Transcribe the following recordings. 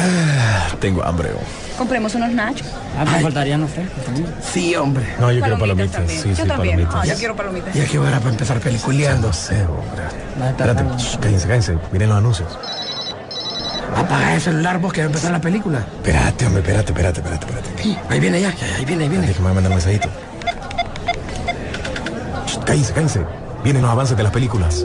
Ah, tengo hambre. Compremos unos nachos. Ah, me faltarían los Sí, hombre. No, yo quiero palomitas. también. Sí, yo sí, también. palomitas. Ah, yo quiero palomitas. Ya que hora para empezar peliculeando. No sé, hombre. Espérate, shh, cállense, cállense. Miren los anuncios. Apaga el celular vos que va a empezar la película. Espérate, hombre, espérate, espérate, espérate, espérate. Sí, ahí viene ya, ya, ahí viene, ahí viene. Déjame mandar un mensajito. Shh, Cállense, cállense. Vienen los avances de las películas.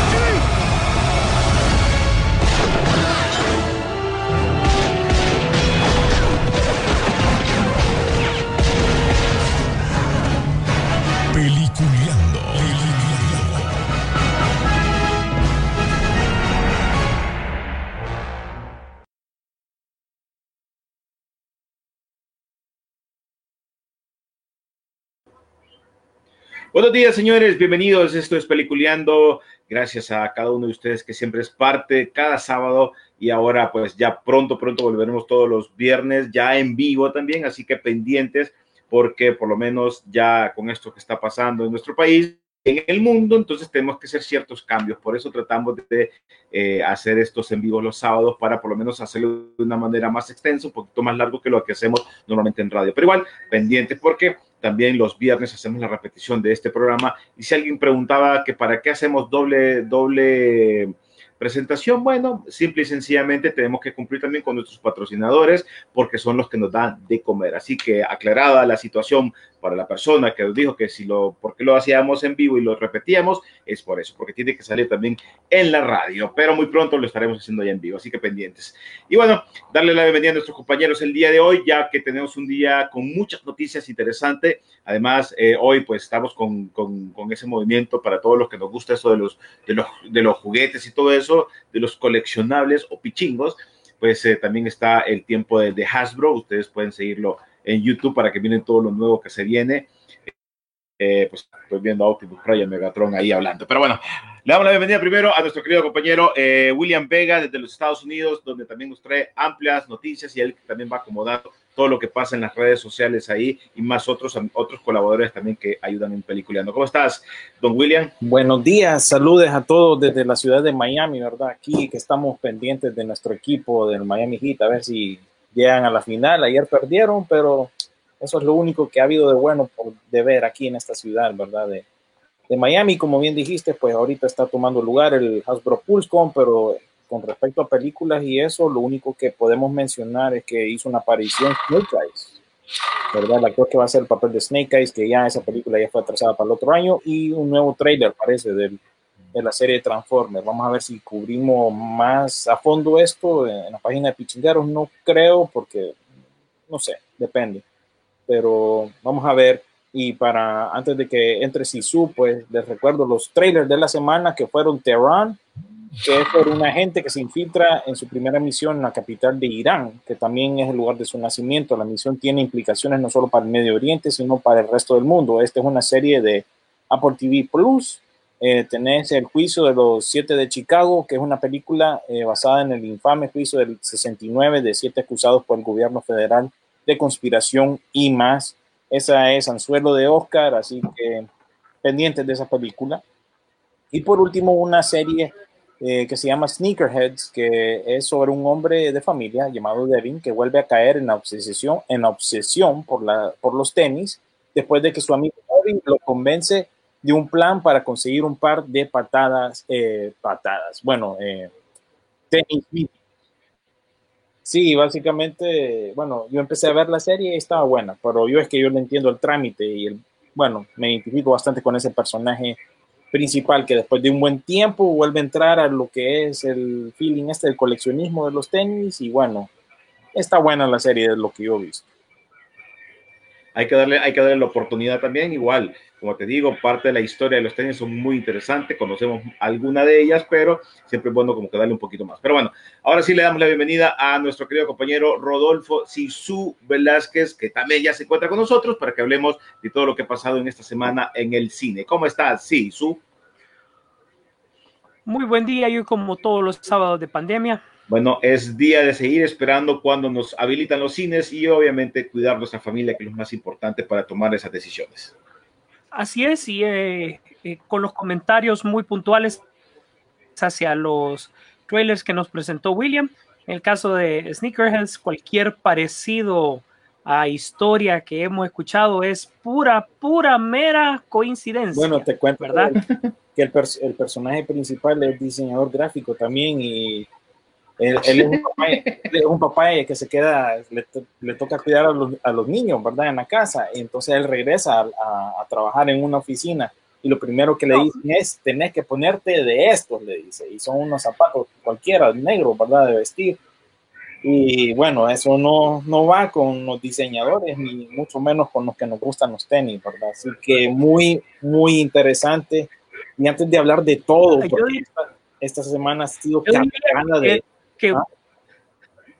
Buenos días, señores. Bienvenidos. Esto es Peliculeando. Gracias a cada uno de ustedes que siempre es parte cada sábado y ahora pues ya pronto, pronto volveremos todos los viernes ya en vivo también. Así que pendientes porque por lo menos ya con esto que está pasando en nuestro país, en el mundo, entonces tenemos que hacer ciertos cambios. Por eso tratamos de eh, hacer estos en vivo los sábados para por lo menos hacerlo de una manera más extensa, un poquito más largo que lo que hacemos normalmente en radio. Pero igual, pendientes porque también los viernes hacemos la repetición de este programa. Y si alguien preguntaba que para qué hacemos doble, doble presentación, bueno, simple y sencillamente tenemos que cumplir también con nuestros patrocinadores porque son los que nos dan de comer. Así que aclarada la situación para la persona que nos dijo que si lo, por qué lo hacíamos en vivo y lo repetíamos, es por eso, porque tiene que salir también en la radio, pero muy pronto lo estaremos haciendo ya en vivo, así que pendientes. Y bueno, darle la bienvenida a nuestros compañeros el día de hoy, ya que tenemos un día con muchas noticias interesantes. Además, eh, hoy pues estamos con, con, con, ese movimiento para todos los que nos gusta eso de los, de los, de los juguetes y todo eso, de los coleccionables o pichingos, pues eh, también está el tiempo de, Hasbro, ustedes pueden seguirlo en YouTube para que miren todo lo nuevo que se viene. Eh, pues estoy viendo a Optimus Prime y Megatron ahí hablando. Pero bueno, le damos la bienvenida primero a nuestro querido compañero eh, William Vega desde los Estados Unidos, donde también nos trae amplias noticias y él también va acomodando todo lo que pasa en las redes sociales ahí y más otros, otros colaboradores también que ayudan en Peliculeando. ¿Cómo estás, don William? Buenos días, saludes a todos desde la ciudad de Miami, ¿verdad? Aquí que estamos pendientes de nuestro equipo del Miami Heat, a ver si llegan a la final. Ayer perdieron, pero eso es lo único que ha habido de bueno por, de ver aquí en esta ciudad, ¿verdad? De, de Miami, como bien dijiste, pues ahorita está tomando lugar el Hasbro PulseCon, pero con respecto a películas y eso, lo único que podemos mencionar es que hizo una aparición Snake Eyes, ¿verdad? El actor que va a hacer el papel de Snake Eyes, que ya esa película ya fue atrasada para el otro año, y un nuevo trailer, parece, del, de la serie de Transformers. Vamos a ver si cubrimos más a fondo esto en la página de Pichingueros. No creo, porque no sé, depende. Pero vamos a ver. Y para antes de que entre Sisu, pues les recuerdo los trailers de la semana que fueron Tehran, que es por una gente que se infiltra en su primera misión en la capital de Irán, que también es el lugar de su nacimiento. La misión tiene implicaciones no solo para el Medio Oriente, sino para el resto del mundo. Esta es una serie de Apple TV Plus. Eh, tenés el juicio de los siete de Chicago, que es una película eh, basada en el infame juicio del 69 de siete acusados por el gobierno federal de conspiración y más. Esa es Anzuelo de Oscar, así que pendientes de esa película. Y por último, una serie eh, que se llama Sneakerheads, que es sobre un hombre de familia llamado Devin que vuelve a caer en obsesión, en obsesión por, la, por los tenis después de que su amigo Devin lo convence de un plan para conseguir un par de patadas, eh, patadas, bueno, eh, tenis. Sí, básicamente, bueno, yo empecé a ver la serie y estaba buena, pero yo es que yo le entiendo el trámite y el, bueno, me identifico bastante con ese personaje principal que después de un buen tiempo vuelve a entrar a lo que es el feeling este del coleccionismo de los tenis y bueno, está buena la serie de lo que yo he visto. Hay que darle, hay que darle la oportunidad también, igual, como te digo, parte de la historia de los tenis son muy interesantes, conocemos alguna de ellas, pero siempre es bueno como que darle un poquito más. Pero bueno, ahora sí le damos la bienvenida a nuestro querido compañero Rodolfo Sisu Velázquez, que también ya se encuentra con nosotros para que hablemos de todo lo que ha pasado en esta semana en el cine. ¿Cómo estás, Sisu? Muy buen día, yo como todos los sábados de pandemia. Bueno, es día de seguir esperando cuando nos habilitan los cines y obviamente cuidar nuestra familia, que es lo más importante para tomar esas decisiones. Así es, y eh, eh, con los comentarios muy puntuales hacia los trailers que nos presentó William. En el caso de Sneakerheads, cualquier parecido a historia que hemos escuchado es pura, pura, mera coincidencia. Bueno, te cuento ¿verdad? que el, el personaje principal es diseñador gráfico también y él, él es, un papá, él es un papá que se queda, le, le toca cuidar a los, a los niños, ¿verdad? En la casa. Y entonces él regresa a, a- a trabajar en una oficina y lo primero que le dicen es, tenés que ponerte de estos, le dice. Y son unos zapatos cualquiera, negros, ¿verdad? De vestir. Y bueno, eso no, no va con los diseñadores, ni mucho menos con los que nos gustan los tenis, ¿verdad? Así que muy, muy interesante. Y antes de hablar de todo, porque esta, esta semana ha sido cargada de... que ¿Ah?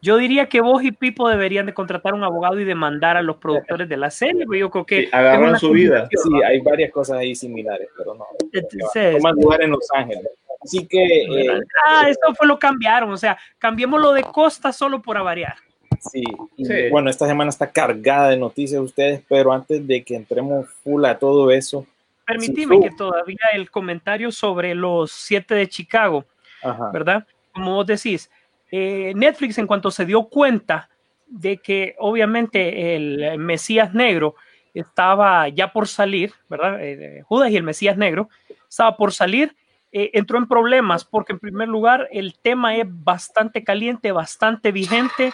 yo diría que vos y Pipo deberían de contratar un abogado y demandar a los productores de la serie, pero yo creo que Sí, agarran su vida. Sí, hay varias cosas ahí similares, pero no. Entonces, Toma lugar en Los Ángeles. Así que... eh, ah, eso fue lo cambiaron, o sea, cambiémoslo de costa solo por avariar. Sí, y Sí. bueno, esta semana está cargada de noticias de ustedes, pero antes de que entremos full a todo eso, Permitime Sí, que todavía el comentario sobre los siete de Chicago, ajá, ¿verdad? Como vos decís, eh, Netflix en cuanto se dio cuenta de que obviamente el Mesías Negro estaba ya por salir, ¿verdad? Eh, Judas y el Mesías Negro estaba por salir, eh, entró en problemas porque en primer lugar el tema es bastante caliente, bastante vigente,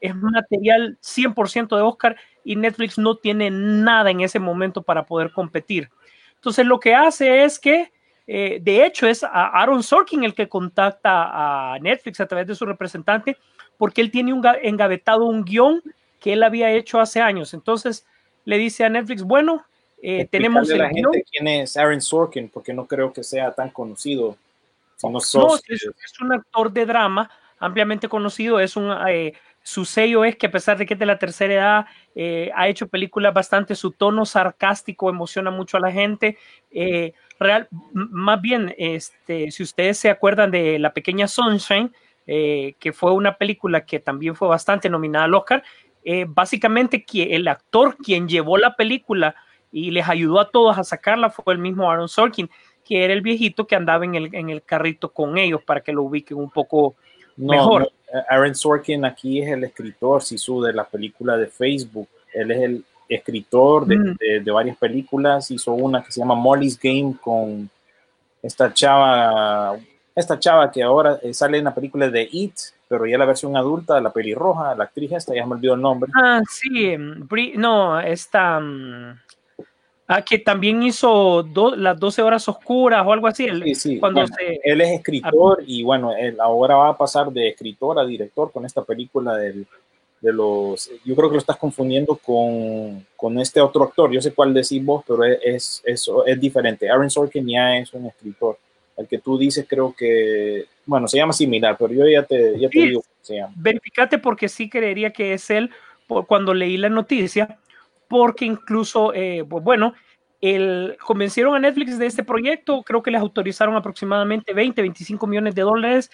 es material 100% de Oscar y Netflix no tiene nada en ese momento para poder competir. Entonces lo que hace es que, eh, de hecho, es a Aaron Sorkin el que contacta a Netflix a través de su representante, porque él tiene un ga- engavetado un guion que él había hecho hace años. Entonces le dice a Netflix, bueno, eh, tenemos a el la guion. gente quién es Aaron Sorkin, porque no creo que sea tan conocido. Si no es, es un actor de drama ampliamente conocido, es un, eh, su sello es que a pesar de que es de la tercera edad, eh, ha hecho películas bastante, su tono sarcástico emociona mucho a la gente. eh, real, más bien, este, si ustedes se acuerdan de La Pequeña Sunshine, eh, que fue una película que también fue bastante nominada al Oscar, eh, básicamente que el actor quien llevó la película y les ayudó a todos a sacarla fue el mismo Aaron Sorkin, que era el viejito que andaba en el, en el carrito con ellos para que lo ubiquen un poco no, mejor. no, Aaron Sorkin aquí es el escritor, Sisu, de la película de Facebook. Él es el escritor de, Mm. de- de varias películas. Hizo una que se llama Molly's Game con esta chava, esta chava que ahora eh, sale en la película de It, pero ya la versión adulta, la pelirroja, la actriz esta, ya me olvidó el nombre. Ah, sí, Bri- no, esta. mm, ah, que también hizo do- las 12 horas oscuras o algo así. el- Sí, sí. Cuando Bueno, se. él es escritor y bueno, él ahora va a pasar de escritor a director con esta película del, de los... Yo creo que lo estás confundiendo con, con este otro actor. Yo sé cuál decís vos, pero es, es, es, diferente. Aaron Sorkin ya es un escritor. El que tú dices creo que... Bueno, se llama similar, pero yo ya te, ya te digo cómo se llama. Verificate porque sí creería que es él por cuando leí la noticia, porque incluso, eh, pues bueno, el, convencieron a Netflix de este proyecto, creo que les autorizaron aproximadamente 20, 25 millones de dólares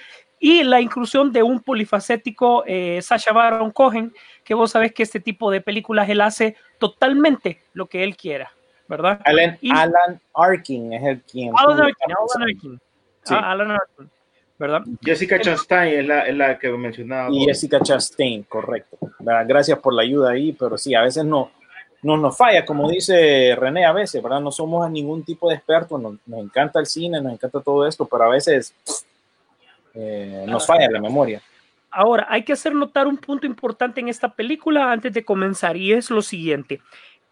y la inclusión de un polifacético eh, Sacha Baron Cohen, que vos sabés que este tipo de películas él hace totalmente lo que él quiera, ¿verdad? Alan, Y- Alan Arkin es el quien... Alan Arkin, Alan Arkin, Sí. Ah, Alan Arkin, ¿verdad? Jessica Chastain es la, es la que mencionaba. Y. Jessica Chastain, correcto. ¿Verdad? Gracias por la ayuda ahí, pero sí, a veces no, no nos falla, como dice René, a veces, ¿verdad? No somos ningún tipo de expertos, nos, nos encanta el cine, nos encanta todo esto, pero a veces eh, nos falla la memoria. Ahora, hay que hacer notar un punto importante en esta película antes de comenzar y es lo siguiente.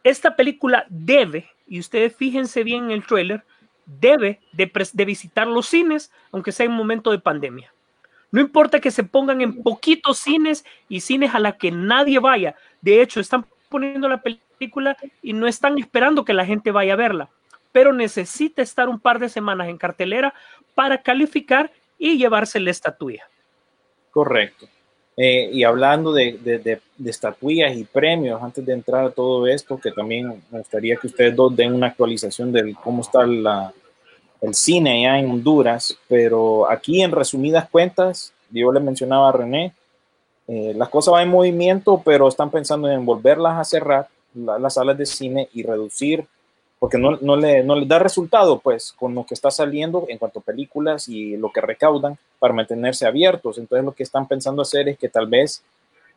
Esta película debe, y ustedes fíjense bien en el trailer, debe de, de visitar los cines, aunque sea en momento de pandemia. No importa que se pongan en poquitos cines y cines a la que nadie vaya. De hecho, están poniendo la película y no están esperando que la gente vaya a verla. Pero necesita estar un par de semanas en cartelera para calificar y llevarse la estatuilla. Correcto. Eh, y hablando de, de, estatuillas y premios, antes de entrar a todo esto, que también me gustaría que ustedes dos den una actualización de cómo está la, el cine ya en Honduras, pero aquí en resumidas cuentas, yo le mencionaba a René, eh, las cosas van en movimiento, pero están pensando en volverlas a cerrar, la- las salas de cine y reducir, porque no, no, le, no les da resultado, pues, con lo que está saliendo en cuanto a películas y lo que recaudan para mantenerse abiertos. Entonces, lo que están pensando hacer es que tal vez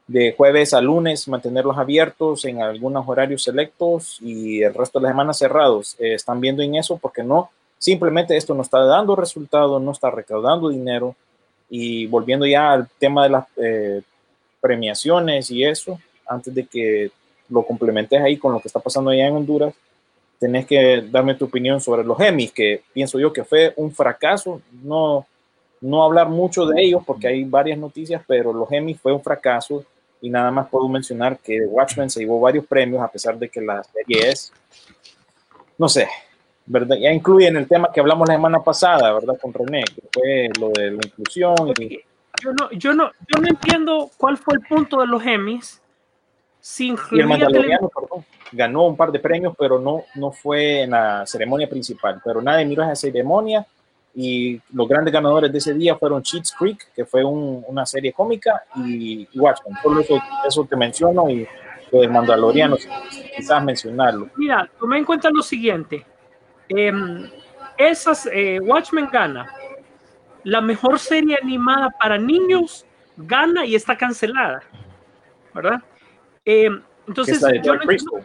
de jueves a lunes mantenerlos abiertos en algunos horarios selectos y el resto de la semana cerrados. Eh, están viendo en eso porque no, simplemente esto no está dando resultado, no está recaudando dinero. Y volviendo ya al tema de las eh, premiaciones y eso, antes de que lo complementes ahí con lo que está pasando allá en Honduras, tenés que darme tu opinión sobre los Emmys, que pienso yo que fue un fracaso. No, no hablar mucho de ellos porque hay varias noticias, pero los Emmys fue un fracaso y nada más puedo mencionar que Watchmen se llevó varios premios a pesar de que la serie es, no sé, ¿verdad? Ya incluyen el tema que hablamos la semana pasada, ¿verdad? Con René, que fue lo de la inclusión. Y, Yo no, yo no, yo no entiendo cuál fue el punto de los Emmys. Si y el Mandaloriano, perdón, ganó un par de premios, pero no, no fue en la ceremonia principal. Pero nadie miró esa ceremonia y los grandes ganadores de ese día fueron Cheats Creek, que fue un- una serie cómica, y, Watchmen. Solo eso, eso te menciono y lo del Mandaloriano, quizás mencionarlo. Mira, toma en cuenta lo siguiente. Em, esas, eh, Watchmen gana. La mejor serie animada para niños gana y está cancelada. ¿Verdad? Que entonces, yo no, entiendo,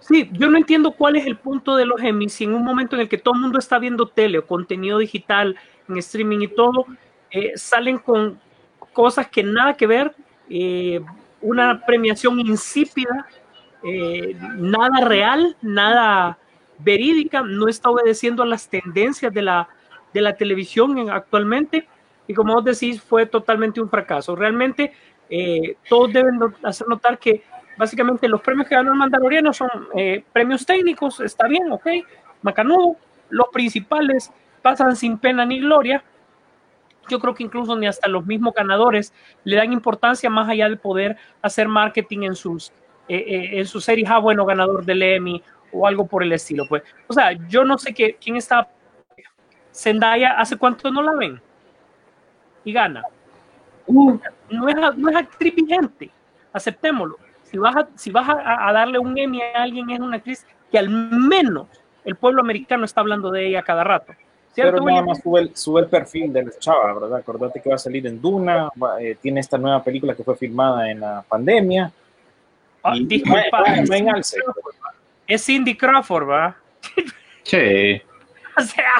sí, yo no entiendo cuál es el punto de los Emmys. Si en un momento en el que todo el mundo está viendo tele o contenido digital en streaming y todo, eh, salen con cosas que nada que ver, eh, una premiación insípida, eh, nada real, nada verídica, no está obedeciendo a las tendencias de la, de la televisión en- actualmente y como vos decís fue totalmente un fracaso. Realmente eh, todos deben hacer notar que básicamente los premios que ganó el Mandaloriano son eh, premios técnicos, está bien, ok, macanudo, los principales pasan sin pena ni gloria. Yo creo que incluso ni hasta los mismos ganadores le dan importancia más allá de poder hacer marketing en sus, eh, eh, en sus series, ah, bueno, ganador del Emmy o algo por el estilo, pues. O sea, yo no sé qué, quién está. Zendaya, ¿hace cuánto no la ven? Y gana. Uh, no, es, no es actriz vigente, aceptémoslo. Si vas, a, si vas a, a darle un Emmy a alguien, es una actriz que al menos el pueblo americano está hablando de ella cada rato. ¿Cierto, Pero nada más sube el, sube el perfil de la chava, ¿verdad? Acordate que va a salir en Duna, va- eh, tiene esta nueva película que fue filmada en la pandemia. Ah, y- disculpa, va- va en alce. es Cindy Crawford, ¿va? Sí. O sea,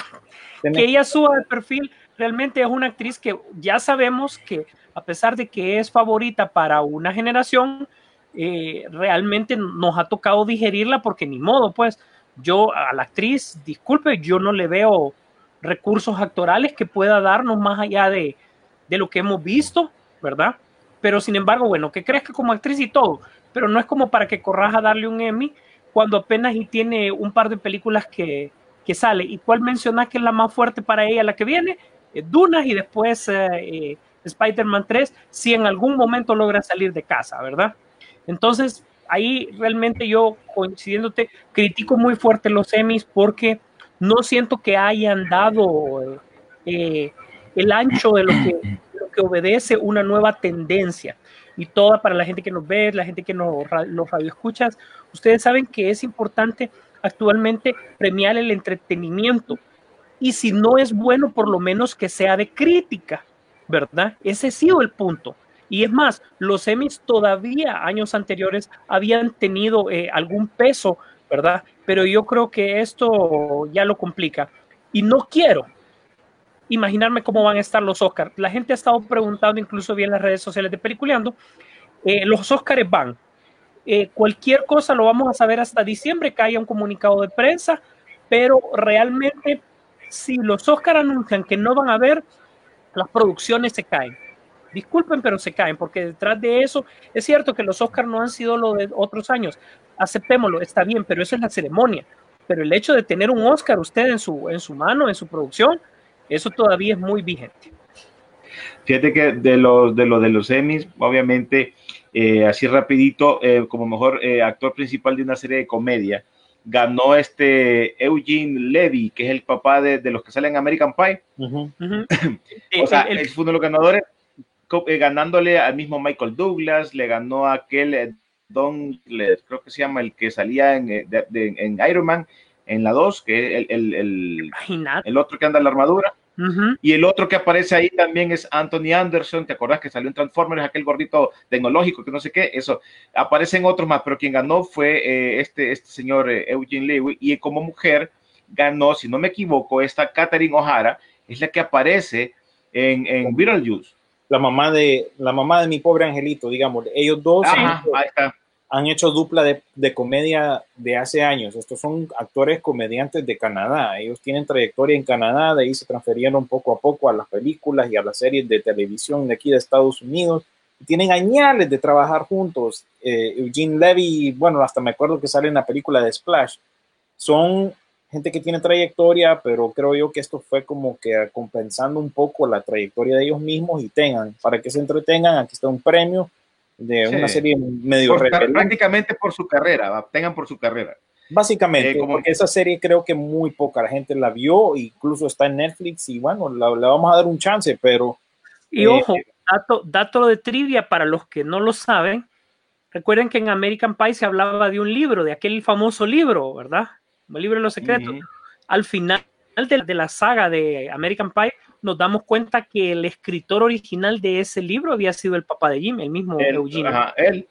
Tenés- que ella suba de perfil, realmente es una actriz que ya sabemos que a pesar de que es favorita para una generación, eh, realmente nos ha tocado digerirla porque ni modo, pues yo a la actriz, disculpe, yo no le veo recursos actorales que pueda darnos más allá de, de lo que hemos visto, ¿verdad? Pero sin embargo, bueno, que crezca como actriz y todo, pero no es como para que corras a darle un Emmy cuando apenas y tiene un par de películas que, que sale. ¿Y cuál mencionas que es la más fuerte para ella, la que viene? Eh, Dunas y después eh, eh, Spider-Man 3, si en algún momento logra salir de casa, ¿verdad? Entonces, ahí realmente yo, coincidiéndote, critico muy fuerte los Emmys porque no siento que hayan dado el ancho de lo que, obedece una nueva tendencia. Y toda para la gente que nos ve, la gente que nos, los radioescuchas, ustedes saben que es importante actualmente premiar el entretenimiento. Y si no es bueno, por lo menos que sea de crítica, ¿verdad? Ese ha sido el punto. Y es más, los Emmys todavía años anteriores habían tenido eh, algún peso, ¿verdad? Pero yo creo que esto ya lo complica. Y no quiero imaginarme cómo van a estar los Oscars. La gente ha estado preguntando, incluso bien en las redes sociales de Peliculeando, eh, los Oscars van. Eh, cualquier cosa lo vamos a saber hasta diciembre, que haya un comunicado de prensa, pero realmente si los Oscars anuncian que no van a haber, las producciones se caen. Disculpen, pero se caen, porque detrás de eso es cierto que los Oscars no han sido lo de otros años. Aceptémoslo, está bien, pero eso es la ceremonia. Pero el hecho de tener un Oscar usted en su, en su mano, en su producción, eso todavía es muy vigente. Fíjate que de los de los de los Emmys, obviamente, eh, así rapidito, eh, como mejor eh, actor principal de una serie de comedia, ganó este Eugene Levy, que es el papá de, de los que salen en American Pie. O sea, El- el- él fue uno de los ganadores, eh, ganándole al mismo Michael Douglas, le ganó a aquel eh, Don, le- creo que se llama el que salía en, eh, de- de- en Iron Man, en la 2, que es el, el, el, el otro que anda en la armadura. Y el otro que aparece ahí también es Anthony Anderson, ¿te acordás que salió en Transformers, aquel gordito tecnológico que no sé qué? Eso, aparecen otros más, pero quien ganó fue eh, este, este señor eh, Eugene Levy, y como mujer ganó, si no me equivoco, esta Catherine O'Hara, es la que aparece en, en Beetlejuice. La mamá de la mamá de mi pobre angelito, digamos, ellos dos Ajá, ahí está. Han hecho dupla de, de comedia de hace años. Estos son actores comediantes de Canadá. Ellos tienen trayectoria en Canadá, de ahí se transferieron poco a poco a las películas y a las series de televisión de aquí de Estados Unidos. Tienen añales de trabajar juntos. Eh, Eugene Levy, bueno, hasta me acuerdo que sale en la película de Splash. Son gente que tiene trayectoria, pero creo yo que esto fue como que compensando un poco la trayectoria de ellos mismos y tengan, para que se entretengan, aquí está un premio de Sí. una serie medio Por- prácticamente por su carrera, va, tengan por su carrera. Básicamente, Eh, como- porque esa serie creo que muy poca gente la vio, incluso está en Netflix y bueno, la- le vamos a dar un chance, pero Y Eh, ojo, dato, dato de trivia para los que no lo saben. Recuerden que en American Pie se hablaba de un libro, de aquel famoso libro, ¿verdad? El libro de los secretos. Ujú. Al final de, de la saga de American Pie, nos damos cuenta que el escritor original de ese libro había sido el papá de Jim, el mismo Él, Eugene. ajá, él.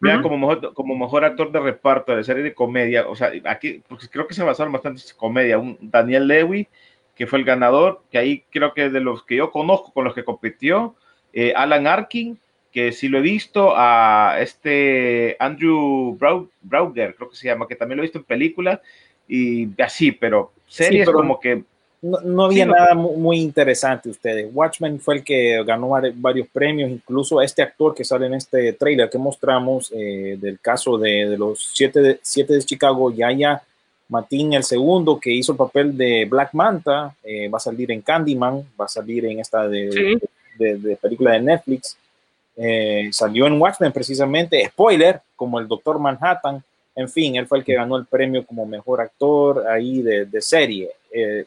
Mira, Ujú. como, mejor, como mejor actor de reparto de serie de comedia, o sea, aquí porque creo que se basaron bastante en comedia. Un Daniel Levy, que fue el ganador, que ahí creo que de los que yo conozco, con los que compitió, eh, Alan Arkin, que sí lo he visto, a este Andrew Brau- Brauger, creo que se llama, que también lo he visto en películas y así, pero series pero- como que no, no había Sí, nada mu- muy interesante ustedes. Watchmen fue el que ganó vari- varios premios, incluso este actor que sale en este trailer que mostramos eh, del caso de, de los siete de, siete de Chicago, Yaya Matin, el segundo, que hizo el papel de Black Manta, eh, va a salir en Candyman, va a salir en esta de, Sí. de- de película de Netflix. Eh, salió en Watchmen precisamente, spoiler, como el Doctor Manhattan. En fin, él fue el que ganó el premio como mejor actor ahí de, de serie. Eh,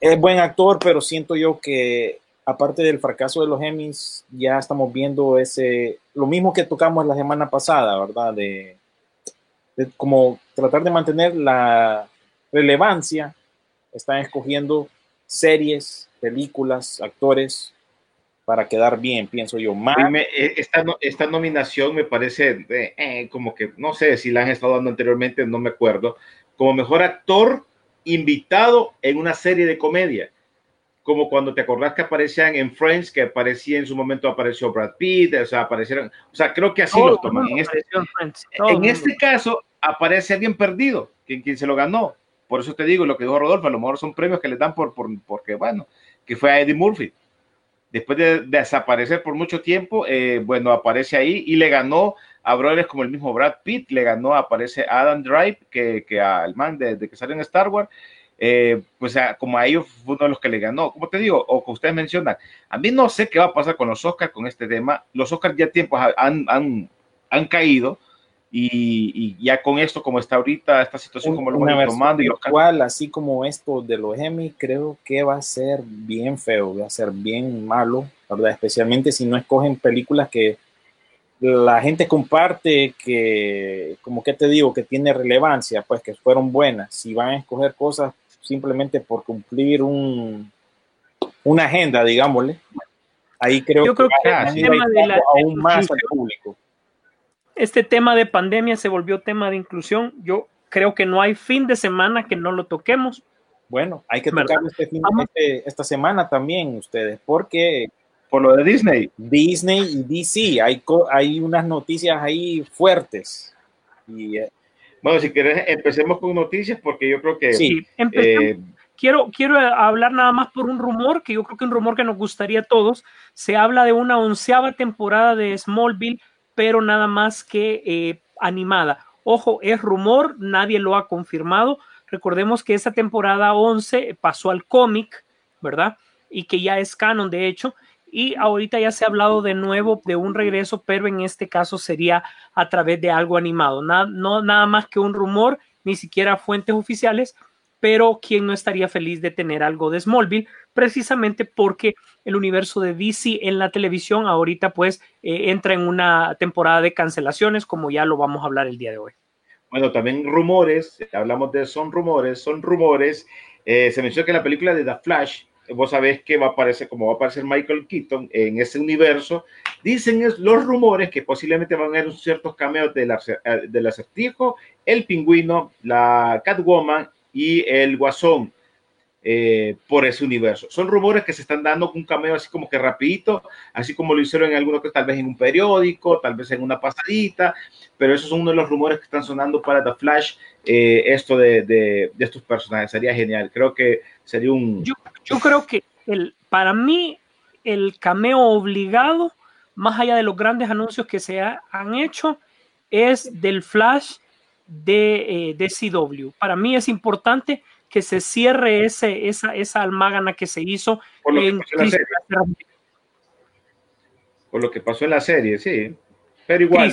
es buen actor, pero siento yo que aparte del fracaso de los Emmys, ya estamos viendo ese, lo mismo que tocamos la semana pasada, ¿verdad? De, de como tratar de mantener la relevancia, están escogiendo series, películas, actores para quedar bien, pienso yo. Más, eh, esta, no- esta nominación me parece eh, eh, como que, no sé si la han estado dando anteriormente, no me acuerdo, como mejor actor invitado en una serie de comedia. Como cuando te acordás que aparecían en Friends, que aparecía en su momento, apareció Brad Pitt, o sea, aparecieron, o sea, creo que así Todo los toman. En este, en este caso, aparece alguien perdido, quien, quien se lo ganó. Por eso te digo lo que dijo Rodolfo, a lo mejor son premios que le dan por, por porque, bueno, que fue a Eddie Murphy. Después de, desaparecer por mucho tiempo, eh, bueno, aparece ahí y le ganó a brothers como el mismo Brad Pitt, le ganó, aparece Adam Drive, que, que al man de, de que salió en Star Wars, eh, pues a- como a ellos fue uno de los que le ganó. Como te digo, o que ustedes mencionan, a mí no sé qué va a pasar con los Oscars con este tema. Los Oscars ya tiempos han, han, han caído y, y ya con esto, como está ahorita, esta situación, como lo van tomando y virtual, así como esto de los Emmy, creo que va a ser bien feo, va a ser bien malo, ¿verdad? Especialmente si no escogen películas que la gente comparte, que, como que te digo, que tiene relevancia, pues que fueron buenas. Si van a escoger cosas simplemente por cumplir un, una agenda, digámosle, ahí creo Yo creo que van a el tema de la- aún más al público. Este tema de pandemia se volvió tema de inclusión. Yo creo que no hay fin de semana que no lo toquemos. Bueno, hay que ¿Verdad? tocar este fin- este- esta semana también ustedes, porque por lo de Disney. Disney y DC, hay, hay unas noticias ahí fuertes. Y, eh, Bueno, si querés, empecemos con noticias porque yo creo que Sí. Eh, quiero, quiero hablar nada más por un rumor, que yo creo que un rumor que nos gustaría a todos. Se habla de una onceava temporada de Smallville, pero nada más que eh, animada. Ojo, es rumor, nadie lo ha confirmado. Recordemos que esa temporada 11 pasó al cómic, ¿verdad? Y que ya es canon, de hecho. y ahorita ya se ha hablado de nuevo de un regreso, pero en este caso sería a través de algo animado, nada, no nada más que un rumor, ni siquiera fuentes oficiales, pero quién no estaría feliz de tener algo de Smallville, precisamente porque el universo de DC en la televisión ahorita pues eh, entra en una temporada de cancelaciones, como ya lo vamos a hablar el día de hoy. Bueno, también rumores, hablamos de son rumores, son rumores. Eh, se menciona que la película de The Flash, vos sabés que va a aparecer, como va a aparecer Michael Keaton en ese universo, dicen es, los rumores que posiblemente van a haber ciertos cameos del, del acertijo, el pingüino, la Catwoman y el Guasón eh, por ese universo. Son rumores que se están dando con un cameo así como que rapidito, así como lo hicieron en algunos que tal vez en un periódico, tal vez en una pasadita, pero esos son uno de los rumores que están sonando para The Flash, eh, esto de, de, de, estos personajes. Sería genial. Creo que sería un... Yo, creo que el, para mí el cameo obligado, más allá de los grandes anuncios que se ha, han hecho, es del Flash de, eh, de CW. Para mí es importante que se cierre ese, esa, esa almágana que se hizo por lo, en que pasó en la serie. por lo que pasó en la serie, sí. Pero igual,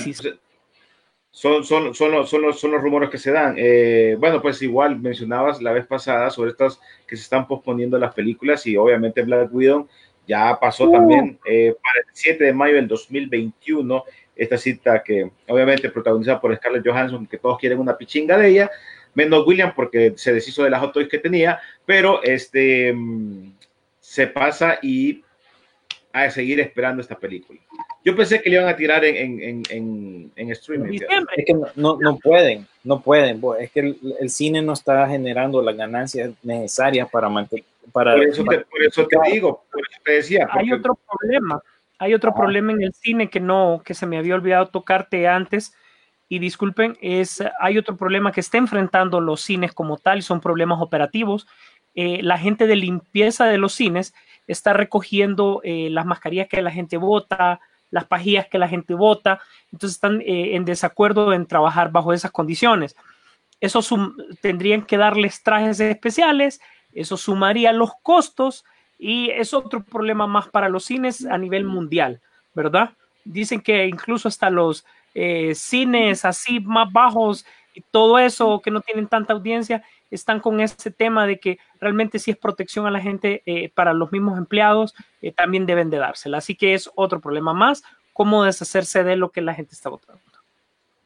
son, son, son, los, son, los, son los rumores que se dan. Eh, bueno, pues igual mencionabas la vez pasada sobre estas que se están posponiendo las películas y obviamente Black Widow ya pasó uh. también eh, para el 7 de mayo del 2021 esta cita que obviamente protagonizada por Scarlett Johansson, que todos quieren una pichinga de ella, menos William porque se deshizo de las hot toys que tenía, pero este se pasa y a seguir esperando esta película. Yo pensé que le iban a tirar en, en, en, en streaming. Es que no, no, pueden, no pueden. Es que el, el, cine no está generando las ganancias necesarias para mantener. Para, por, eso te, por eso te digo, por eso te decía. Hay otro problema hay otro ah. problema en el cine que no, que se me había olvidado tocarte antes. Y disculpen, es, hay otro problema que está enfrentando los cines como tal, son problemas operativos. Eh, la gente de limpieza de los cines está recogiendo eh, las mascarillas que la gente vota, las pajillas que la gente vota, entonces están eh, en desacuerdo en trabajar bajo esas condiciones. Eso tendrían que darles trajes especiales, eso sumaría los costos y es otro problema más para los cines a nivel mundial, ¿verdad? Dicen que incluso hasta los eh, cines así más bajos y todo eso que no tienen tanta audiencia están con ese tema de que realmente si es protección a la gente eh, para los mismos empleados eh, también deben de dársela. Así que es otro problema más, cómo deshacerse de lo que la gente está votando.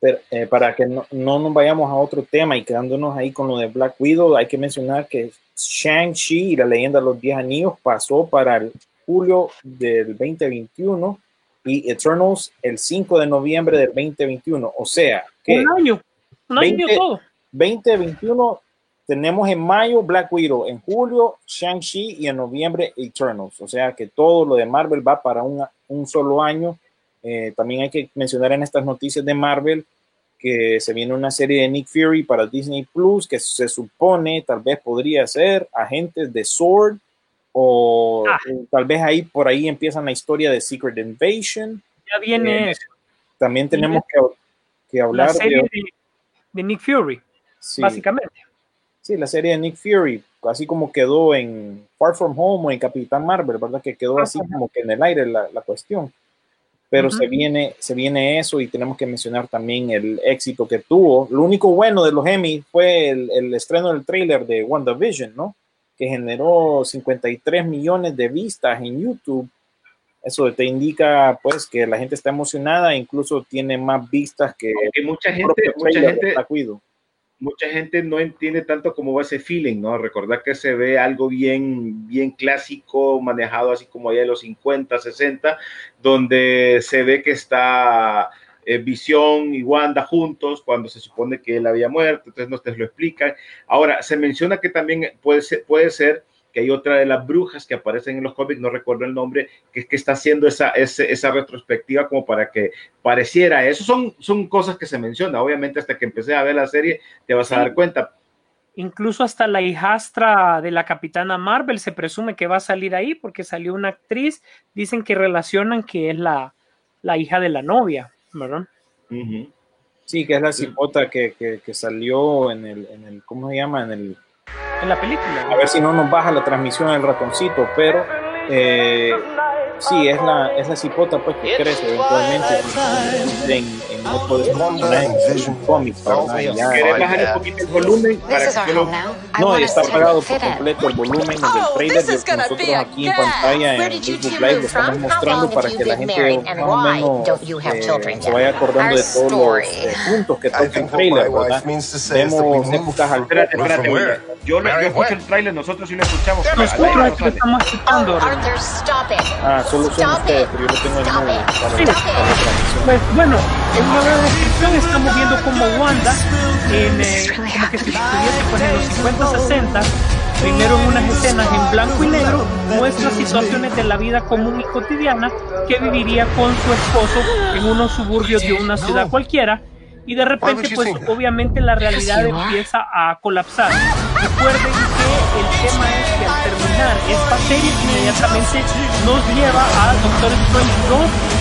Pero, para que no, no, nos vayamos a otro tema y quedándonos ahí con lo de Black Widow, hay que mencionar que Shang-Chi y la leyenda de los 10 anillos pasó para el julio del 2021 y Eternals el 5 de noviembre del 2021. O sea, que un año, un 20, año todo. 2021 tenemos en mayo Black Widow, en julio Shang-Chi y en noviembre Eternals. O sea que todo lo de Marvel va para un, un solo año. Eh, también hay que mencionar en estas noticias de Marvel que se viene una serie de Nick Fury para Disney Plus que se supone tal vez podría ser agentes de Sword o ah. tal vez ahí por ahí empiezan la historia de Secret Invasion. Ya viene eh, También tenemos que, que, hablar la serie de, Nick Fury, sí. básicamente. Sí, la serie de Nick Fury, así como quedó en Far From Home o en Capitán Marvel, ¿verdad? Que quedó así como que en el aire la, la cuestión pero uh -huh. se, viene, se viene eso y tenemos que mencionar también el éxito que tuvo. Lo único bueno de los Emmy fue el, el estreno del tráiler de WandaVision, ¿no? Que generó 53 millones de vistas en YouTube. Eso te indica, pues, que la gente está emocionada, incluso tiene más vistas que... Porque mucha gente, mucha gente, mucha gente no entiende tanto cómo va ese feeling, ¿no? Recordar que se ve algo bien, bien clásico, manejado así como allá de los 50, 60, donde se ve que está eh, Visión y Wanda juntos cuando se supone que él había muerto, entonces no te lo explican. Ahora, se menciona que también puede ser, puede ser que hay otra de las brujas que aparecen en los cómics, no recuerdo el nombre, que, que está haciendo esa, esa, esa, retrospectiva como para que pareciera. Eso son, son cosas que se mencionan. Obviamente, hasta que empecé a ver la serie, te vas a dar cuenta. Incluso hasta la hijastra de la capitana Marvel se presume que va a salir ahí porque salió una actriz. Dicen que relacionan que es la, la hija de la novia, ¿verdad? Uh -huh. Sí, que es la cipota que, que, que, salió en el, en el, ¿cómo se llama? En el en la película. A ver si no nos baja la transmisión del ratoncito, pero Eh, sí, es la, es la cipota pues, que crece eventualmente en, ¿Querés bajar un poquito el volumen para que solo no, está apagado por completo el volumen del Oh, trailer. gonna nosotros aquí en pantalla en Facebook Live lo estamos mostrando para que la gente más o menos eh, se vaya acordando de todos los eh, puntos que toca el trailer, ¿verdad? Vemos épocas al Espérate, espérate? Yo, lo- yo escucho where? el tráiler, nosotros sí lo escuchamos. pero lo sale. estamos escuchando. Oh, Arthur, stop it. Ah, solo son Stop ustedes, pero yo lo tengo en para, Sí. Pues bueno, en una breve descripción estamos viendo cómo Wanda, en, eh, como que si estuviese pues, en los 50-60, primero en unas escenas en blanco y negro, muestra situaciones de la vida común y cotidiana que viviría con su esposo en unos suburbios de una ciudad cualquiera. Y de repente, pues obviamente la realidad empieza a colapsar. Recuerden que el tema es que al terminar esta serie inmediatamente nos lleva a Doctor Strange 2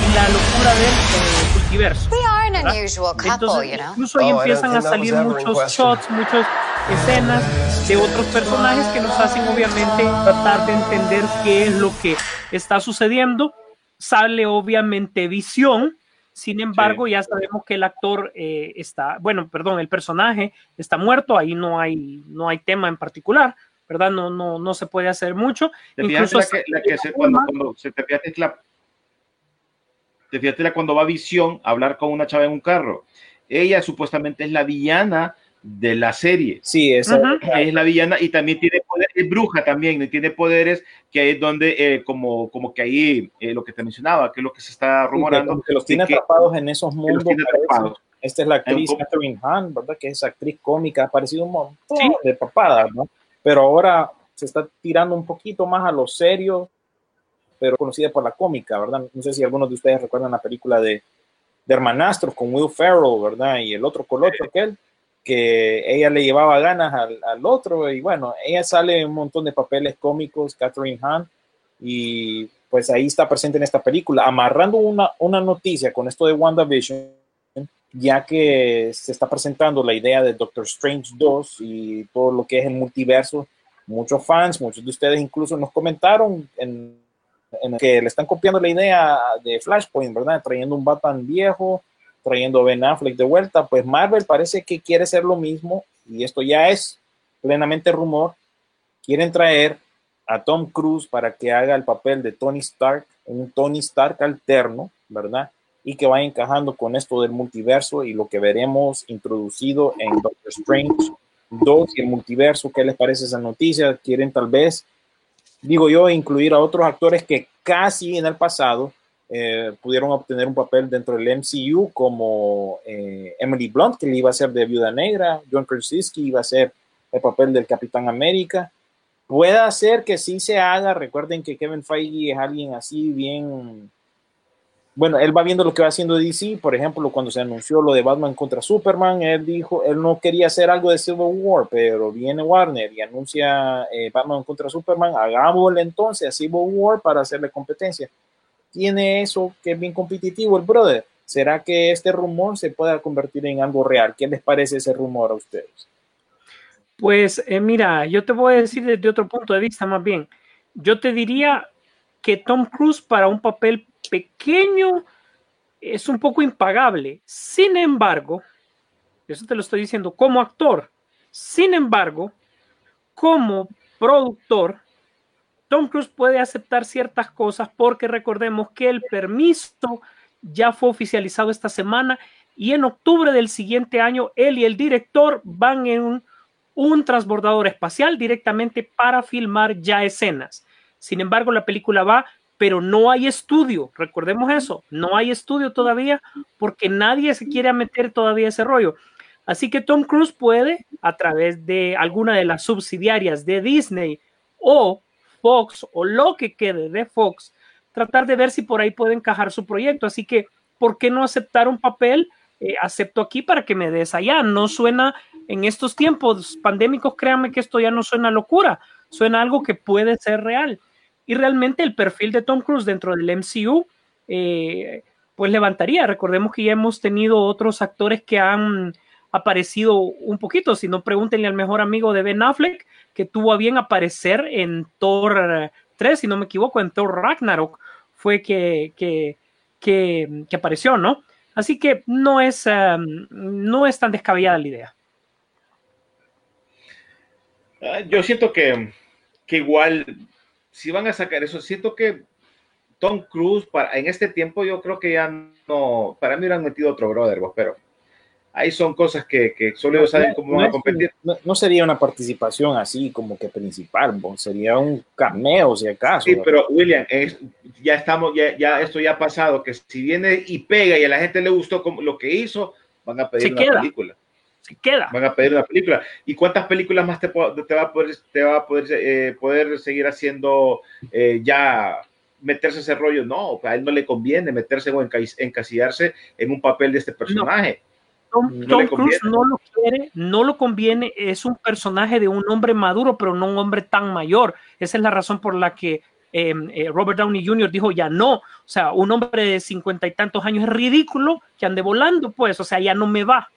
y la locura del eh, multiverso. We are an ¿verdad? unusual couple, Entonces, you know. incluso ahí Oh, empiezan a salir muchos shots, muchas escenas de otros personajes que nos hacen obviamente tratar de entender qué es lo que está sucediendo. Sale obviamente visión, sin embargo ya sabemos que el actor eh, está, bueno, perdón, el personaje está muerto, ahí no hay, no hay tema en particular, ¿verdad? No, no, no se puede hacer mucho. ¿Te Incluso la que, la que se, cuando, cuando se te fijaste la, te fijaste la cuando va Visión a hablar con una chava en un carro? Ella supuestamente es la villana de la serie. Sí, esa, Ujú. Ella es la villana y también tiene poder, es bruja también, y tiene poderes que ahí es donde, eh, como, como que ahí, eh, lo que te mencionaba, que es lo que se está sí, que rumorando, como que los tiene que- atrapados en esos que los mundos. tiene parece. atrapados. Esta es la actriz Catherine Hahn, ¿verdad? Que es actriz cómica, ha aparecido un montón Sí. de papadas, ¿no? Pero ahora se está tirando un poquito más a lo serio, pero conocida por la cómica, ¿verdad? No sé si algunos de ustedes recuerdan la película de, de Hermanastros con Will Ferrell, ¿verdad? Y el otro colocho aquel, que ella le llevaba ganas al, al otro, y bueno, ella sale un montón de papeles cómicos, Catherine Hahn, y pues ahí está presente en esta película, amarrando una, una noticia con esto de WandaVision, ya que se está presentando la idea de Doctor Strange 2 y todo lo que es el multiverso. Muchos fans, muchos de ustedes incluso nos comentaron en, en que le están copiando la idea de Flashpoint, ¿verdad? Trayendo un Batman viejo, trayendo a Ben Affleck de vuelta. Pues Marvel parece que quiere hacer lo mismo y esto ya es plenamente rumor. Quieren traer a Tom Cruise para que haga el papel de Tony Stark, un Tony Stark alterno, ¿verdad? y que vaya encajando con esto del multiverso y lo que veremos introducido en Doctor Strange 2 y el multiverso. ¿Qué les parece esa noticia? Quieren tal vez, digo yo, incluir a otros actores que casi en el pasado eh, pudieron obtener un papel dentro del MCU como eh, Emily Blunt, que le iba a ser de Viuda Negra, John Krasinski iba a ser el papel del Capitán América. Puede ser que sí se haga. Recuerden que Kevin Feige es alguien así bien bueno, él va viendo lo que va haciendo DC, por ejemplo, cuando se anunció lo de Batman contra Superman, él dijo, él no quería hacer algo de Civil War, pero viene Warner y anuncia eh, Batman contra Superman, hagámosle entonces a Civil War para hacerle competencia. Tiene eso que es bien competitivo el brother. ¿Será que este rumor se pueda convertir en algo real? ¿Qué les parece ese rumor a ustedes? Pues eh, mira, yo te voy a decir desde otro punto de vista más bien. Yo te diría que Tom Cruise para un papel pequeño es un poco impagable. Sin embargo, eso te lo estoy diciendo como actor. Sin embargo, como productor, Tom Cruise puede aceptar ciertas cosas porque recordemos que el permiso ya fue oficializado esta semana y en octubre del siguiente año él y el director van en un, transbordador espacial directamente para filmar ya escenas. Sin embargo, la película va pero no hay estudio, recordemos eso, no hay estudio todavía porque nadie se quiere meter todavía ese rollo. Así que Tom Cruise puede, a través de alguna de las subsidiarias de Disney o Fox o lo que quede de Fox, tratar de ver si por ahí puede encajar su proyecto. Así que, ¿por qué no aceptar un papel? Eh, acepto aquí para que me des allá. No suena en estos tiempos pandémicos, créanme que esto ya no suena locura, suena algo que puede ser real y realmente el perfil de Tom Cruise dentro del MCU eh, pues levantaría. Recordemos que ya hemos tenido otros actores que han aparecido un poquito, si no pregúntenle al mejor amigo de Ben Affleck que tuvo a bien aparecer en Thor 3, si no me equivoco, en Thor Ragnarok fue que, que, que, apareció, ¿no? Así que no es, um, no es tan descabellada la idea. Ah, Yo siento que, que igual, si van a sacar eso, siento que Tom Cruise, para, en este tiempo, yo creo que ya no, para mí hubieran metido otro brother, vos, pero ahí son cosas que, que solo ellos saben cómo no, van a competir. no- no sería una participación así como que principal, sería un cameo si acaso. Sí, pero William, es- ya estamos, ya, ya esto ya ha pasado, que si viene y pega y a la gente le gustó como, lo que hizo, van a pedir Se una queda. película. Se queda. Van a pedir una película. ¿Y cuántas películas más te, te va a poder, te va a poder, eh, poder seguir haciendo eh, ya meterse ese rollo? No, a él no le conviene meterse o enca- encasillarse en un papel de este personaje. Tom, No Tom Cruise no lo quiere, no lo conviene, es un personaje de un hombre maduro, pero no un hombre tan mayor. Esa es la razón por la que eh, eh, Robert Downey Jr. dijo ya no. O sea, un hombre de cincuenta y tantos años es ridículo que ande volando, pues, o sea, ya no me va,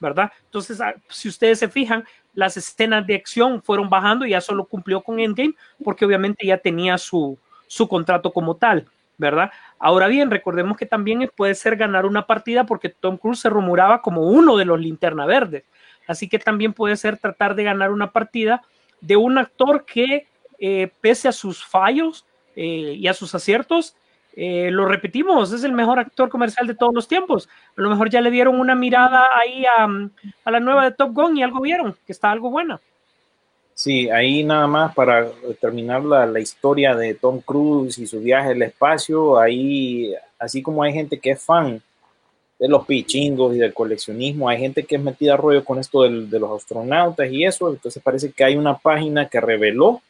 ¿verdad? Entonces, ah, si ustedes se fijan, las escenas de acción fueron bajando y ya solo cumplió con Endgame porque obviamente ya tenía su, su contrato como tal, ¿verdad? Ahora bien, recordemos que también puede ser ganar una partida porque Tom Cruise se rumoraba como uno de los linterna verdes. Así que también puede ser tratar de ganar una partida de un actor que, eh, pese a sus fallos eh, y a sus aciertos, eh, lo repetimos, es el mejor actor comercial de todos los tiempos. A lo mejor ya le dieron una mirada ahí a, a la nueva de Top Gun y algo vieron, que está algo buena. Sí, ahí nada más para terminar la, la historia de Tom Cruise y su viaje al espacio, ahí, así como hay gente que es fan de los pichingos y del coleccionismo, hay gente que es metida a rollo con esto del- de los astronautas y eso, entonces parece que hay una página que reveló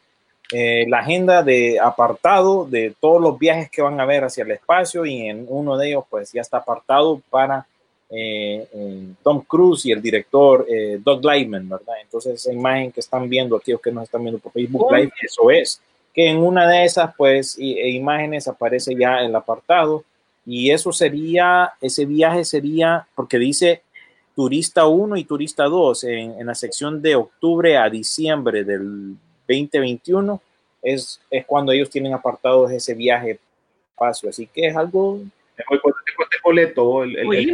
eh, la agenda de apartado de todos los viajes que van a ver hacia el espacio y en uno de ellos pues ya está apartado para eh, eh, Tom Cruise y el director eh, Doug Lyman, ¿verdad? Entonces esa imagen que están viendo, aquellos que nos están viendo por Facebook. Live, eso es, que en una de esas pues i- e imágenes aparece ya el apartado y eso sería, ese viaje sería, porque dice turista 1 y turista 2 en, en la sección de octubre a diciembre del 2021 es, es cuando ellos tienen apartados ese viaje espacio, así que es algo Hoy, ¿Cuánto te cuesta el boleto? El- el- el-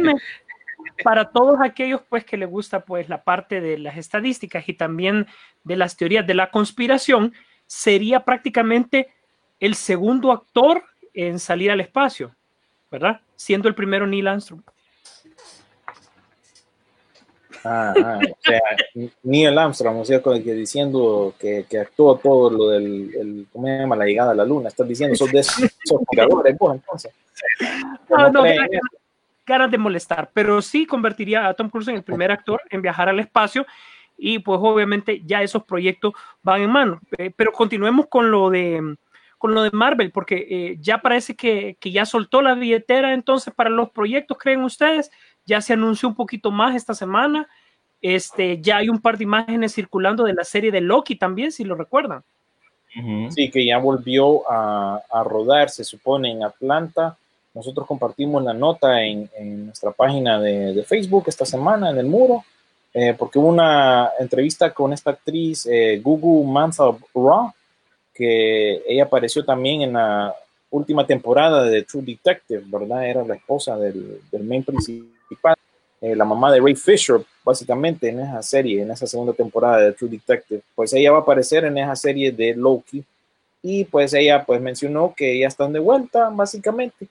para todos aquellos pues que les gusta pues la parte de las estadísticas y también de las teorías de la conspiración, sería prácticamente el segundo actor en salir al espacio, ¿verdad? Siendo el primero Neil Armstrong. Ah, ah, o sea, Neil Armstrong, o sea, que diciendo que, que actuó todo lo del, el, ¿cómo se llama? La llegada a la luna. Estás diciendo, sos de esos, esos vos, entonces. No, No no, creen ganas, de molestar, pero sí convertiría a Tom Cruise en el primer actor en viajar al espacio y pues obviamente ya esos proyectos van en mano. Eh, pero continuemos con lo de con lo de Marvel, porque eh, ya parece que, que ya soltó la billetera entonces para los proyectos, ¿creen ustedes? Ya se anunció un poquito más esta semana. Este, ya hay un par de imágenes circulando de la serie de Loki también, si lo recuerdan. Sí, que ya volvió a, a rodar, se supone, en Atlanta. Nosotros compartimos la nota en, en nuestra página de, de Facebook esta semana, en el muro, eh, porque hubo una entrevista con esta actriz, eh, Gugu Mantha Raw, que ella apareció también en la última temporada de True Detective, ¿verdad? Era la esposa del, del main principal, eh, la mamá de Ray Fisher, básicamente, en esa serie, en esa segunda temporada de True Detective. Pues ella va a aparecer en esa serie de Loki y pues ella pues mencionó que ya están de vuelta, básicamente.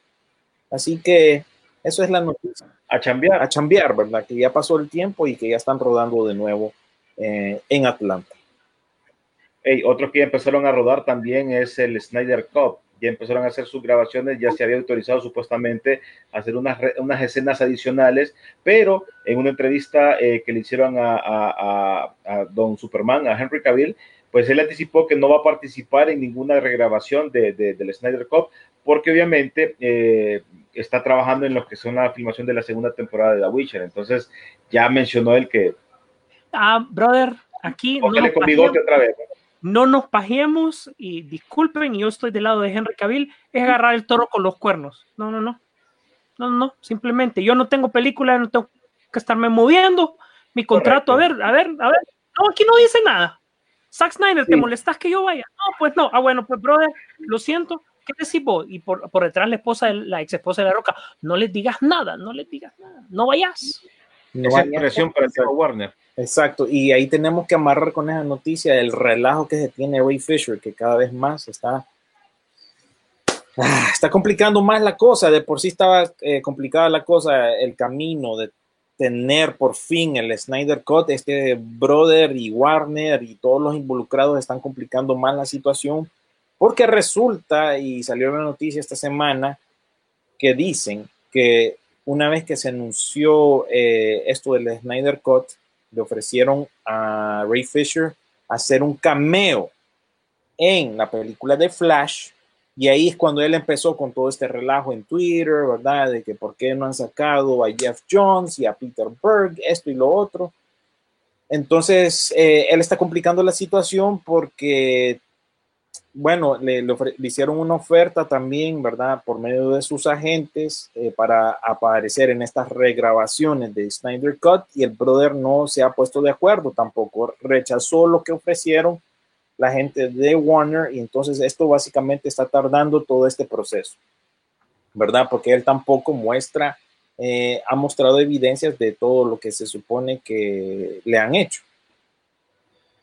Así que eso es la noticia. a chambear. A chambear, ¿verdad? Que ya pasó el tiempo y que ya están rodando de nuevo eh, en Atlanta. Hey, otro que ya empezaron a rodar también es el Snyder Cup. Ya empezaron a hacer sus grabaciones, ya se había autorizado supuestamente a hacer unas, unas escenas adicionales, pero en una entrevista eh, que le hicieron a, a- a- a Don Superman, a Henry Cavill, pues él anticipó que no va a participar en ninguna regrabación de, de- del Snyder Cup, porque obviamente eh, está trabajando en lo que son la filmación de la segunda temporada de The Witcher. Entonces ya mencionó él que Ah, brother, aquí no nos pajeemos. otra vez. no nos pajemos y disculpen, yo estoy del lado de Henry Cavill, es agarrar el toro con los cuernos. No, no, no. No, no. Simplemente yo no tengo película, no tengo que estarme moviendo. Mi contrato, a ver, a ver, a ver. No, aquí no dice nada. Zack Snyder, ¿te molestas que yo vaya? No, pues no. Ah, bueno, pues brother, lo siento. ¿Qué decís vos? Y por, por detrás la esposa, de- la ex esposa de la roca, no les digas nada, no les digas nada, no vayas. No Esa vaya- presión para el tema Warner. Exacto, y ahí tenemos que amarrar con esa noticia el relajo que se tiene Ray Fisher, que cada vez más está, Ah, está complicando más la cosa. De por sí estaba eh, complicada la cosa, el camino de tener por fin el Snyder Cut. Este brother y Warner y todos los involucrados están complicando más la situación, porque resulta, y salió la noticia esta semana, que dicen que una vez que se anunció eh, esto del Snyder Cut, le ofrecieron a Ray Fisher hacer un cameo en la película de Flash. Y ahí es cuando él empezó con todo este relajo en Twitter, ¿verdad? De que por qué no han sacado a Jeff Jones y a Peter Berg, esto y lo otro. Entonces, eh, él está complicando la situación porque, bueno, le, le le hicieron una oferta también, ¿verdad? Por medio de sus agentes eh, para aparecer en estas regrabaciones de Snyder Cut y el brother no se ha puesto de acuerdo tampoco, rechazó lo que ofrecieron la gente de Warner y entonces esto básicamente está tardando todo este proceso, ¿verdad? Porque él tampoco muestra, eh, ha mostrado evidencias de todo lo que se supone que le han hecho.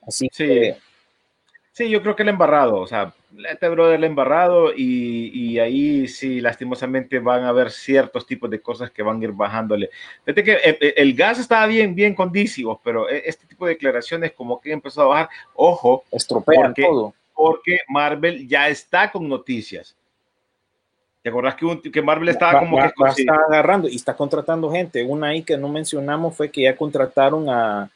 Así Sí. que Sí, yo creo que el embarrado, o sea, este brother el embarrado y, y ahí sí, lastimosamente van a haber ciertos tipos de cosas que van a ir bajándole. Fíjate que eh, eh, el gas estaba bien, bien con pero eh, este tipo de declaraciones como que empezó a bajar, ojo, estropean Porque- todo. porque Marvel ya está con noticias. ¿Te acordás que, un- que Marvel estaba como va- que... va- está agarrando y está contratando gente. Una ahí que no mencionamos fue que ya contrataron a,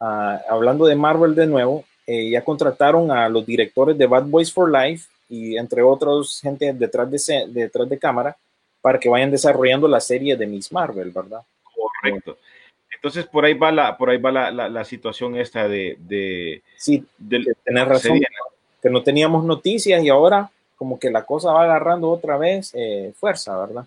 a- hablando de Marvel de nuevo, eh, ya contrataron a los directores de Bad Boys for Life y entre otros gente detrás de, detrás de cámara para que vayan desarrollando la serie de Miss Marvel, ¿verdad? correcto. Entonces por ahí va la, por ahí va la, la- la situación esta de... de, Sí, tenés razón, que no teníamos noticias y ahora como que la cosa va agarrando otra vez eh, fuerza, ¿verdad?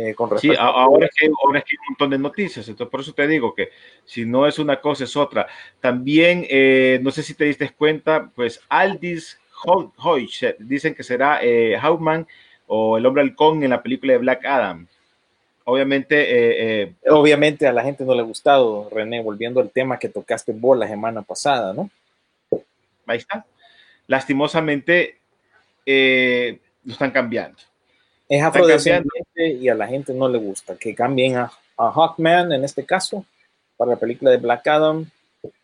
Eh, con Sí, a- ahora es, que, ahora es que hay un montón de noticias, entonces por eso te digo que si no es una cosa es otra. También, eh, no sé si te diste cuenta, pues Aldis Ho- Hoyt dicen que será eh, Hawkman o el hombre halcón en la película de Black Adam. Obviamente, eh, Obviamente a la gente no le ha gustado, René, volviendo al tema que tocaste vos la semana pasada, ¿no? ahí está. Lastimosamente, lo están cambiando. Es afrodescendiente y a la gente no le gusta que cambien a, a Hawkman en este caso para la película de Black Adam.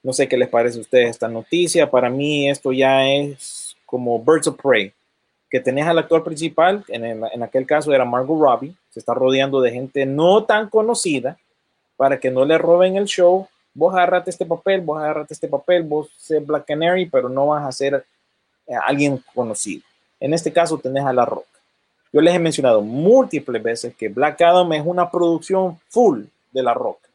No sé qué les parece a ustedes esta noticia. Para mí esto ya es como Birds of Prey, que tenés al actor principal, en, el- en aquel caso era Margot Robbie, se está rodeando de gente no tan conocida para que no le roben el show. Vos agarrate este papel, vos agarrate este papel, vos sé Black Canary, pero no vas a ser eh, alguien conocido. En este caso tenés a La Roca. Yo les he mencionado múltiples veces que Black Adam es una producción full de La Roca.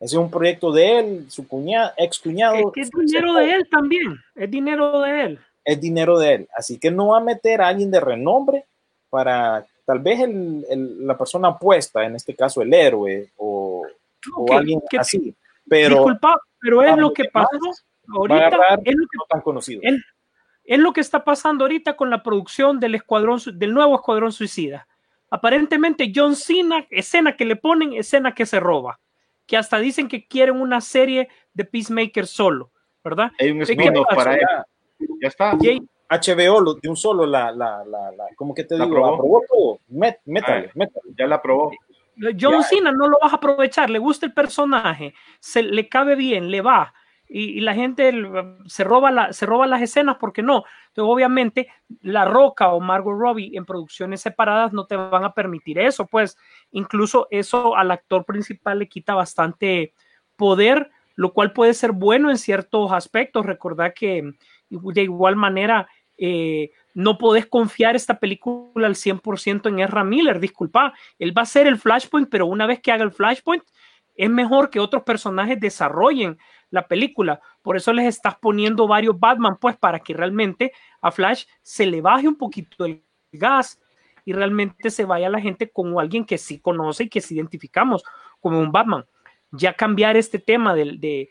Ese es un proyecto de él, su cuñado, ex Es cuñado. que es dinero de él también, es dinero de él. Es dinero de él. Así que no va a meter a alguien de renombre para tal vez el- el- la persona opuesta, en este caso el héroe o, alguien que- así. Pero Disculpa, pero es lo que demás pasó va a ahorita, es lo que tan conocido. es, es lo que está pasando ahorita con la producción del escuadrón del nuevo escuadrón suicida. Aparentemente John Cena, escena que le ponen, escena que se roba, que hasta dicen que quieren una serie de Peacemaker solo, ¿verdad? Hay un ¿Qué spin-off para él. Ya, está. Jay- HBO lo- de un solo la, la, la, la ¿cómo que te La digo? aprobó. Aprobó todo. Met- métale, Ah. métale. Ya la aprobó. John Ya. Cena no lo vas a aprovechar, le gusta el personaje, se le cabe bien, le va. Y, la gente se roba, se las escenas porque no. Entonces, obviamente, La Roca o Margot Robbie en producciones separadas no te van a permitir eso. Pues incluso eso al actor principal le quita bastante poder, lo cual puede ser bueno en ciertos aspectos. Recordad que de igual manera eh, no podés confiar esta película al 100% en Ezra Miller, disculpa, él va a ser el Flashpoint, pero una vez que haga el Flashpoint, es mejor que otros personajes desarrollen la película. Por eso les estás poniendo varios Batman, pues para que realmente a Flash se le baje un poquito el gas y realmente se vaya la gente como alguien que sí conoce y que sí identificamos como un Batman. Ya cambiar este tema de, de-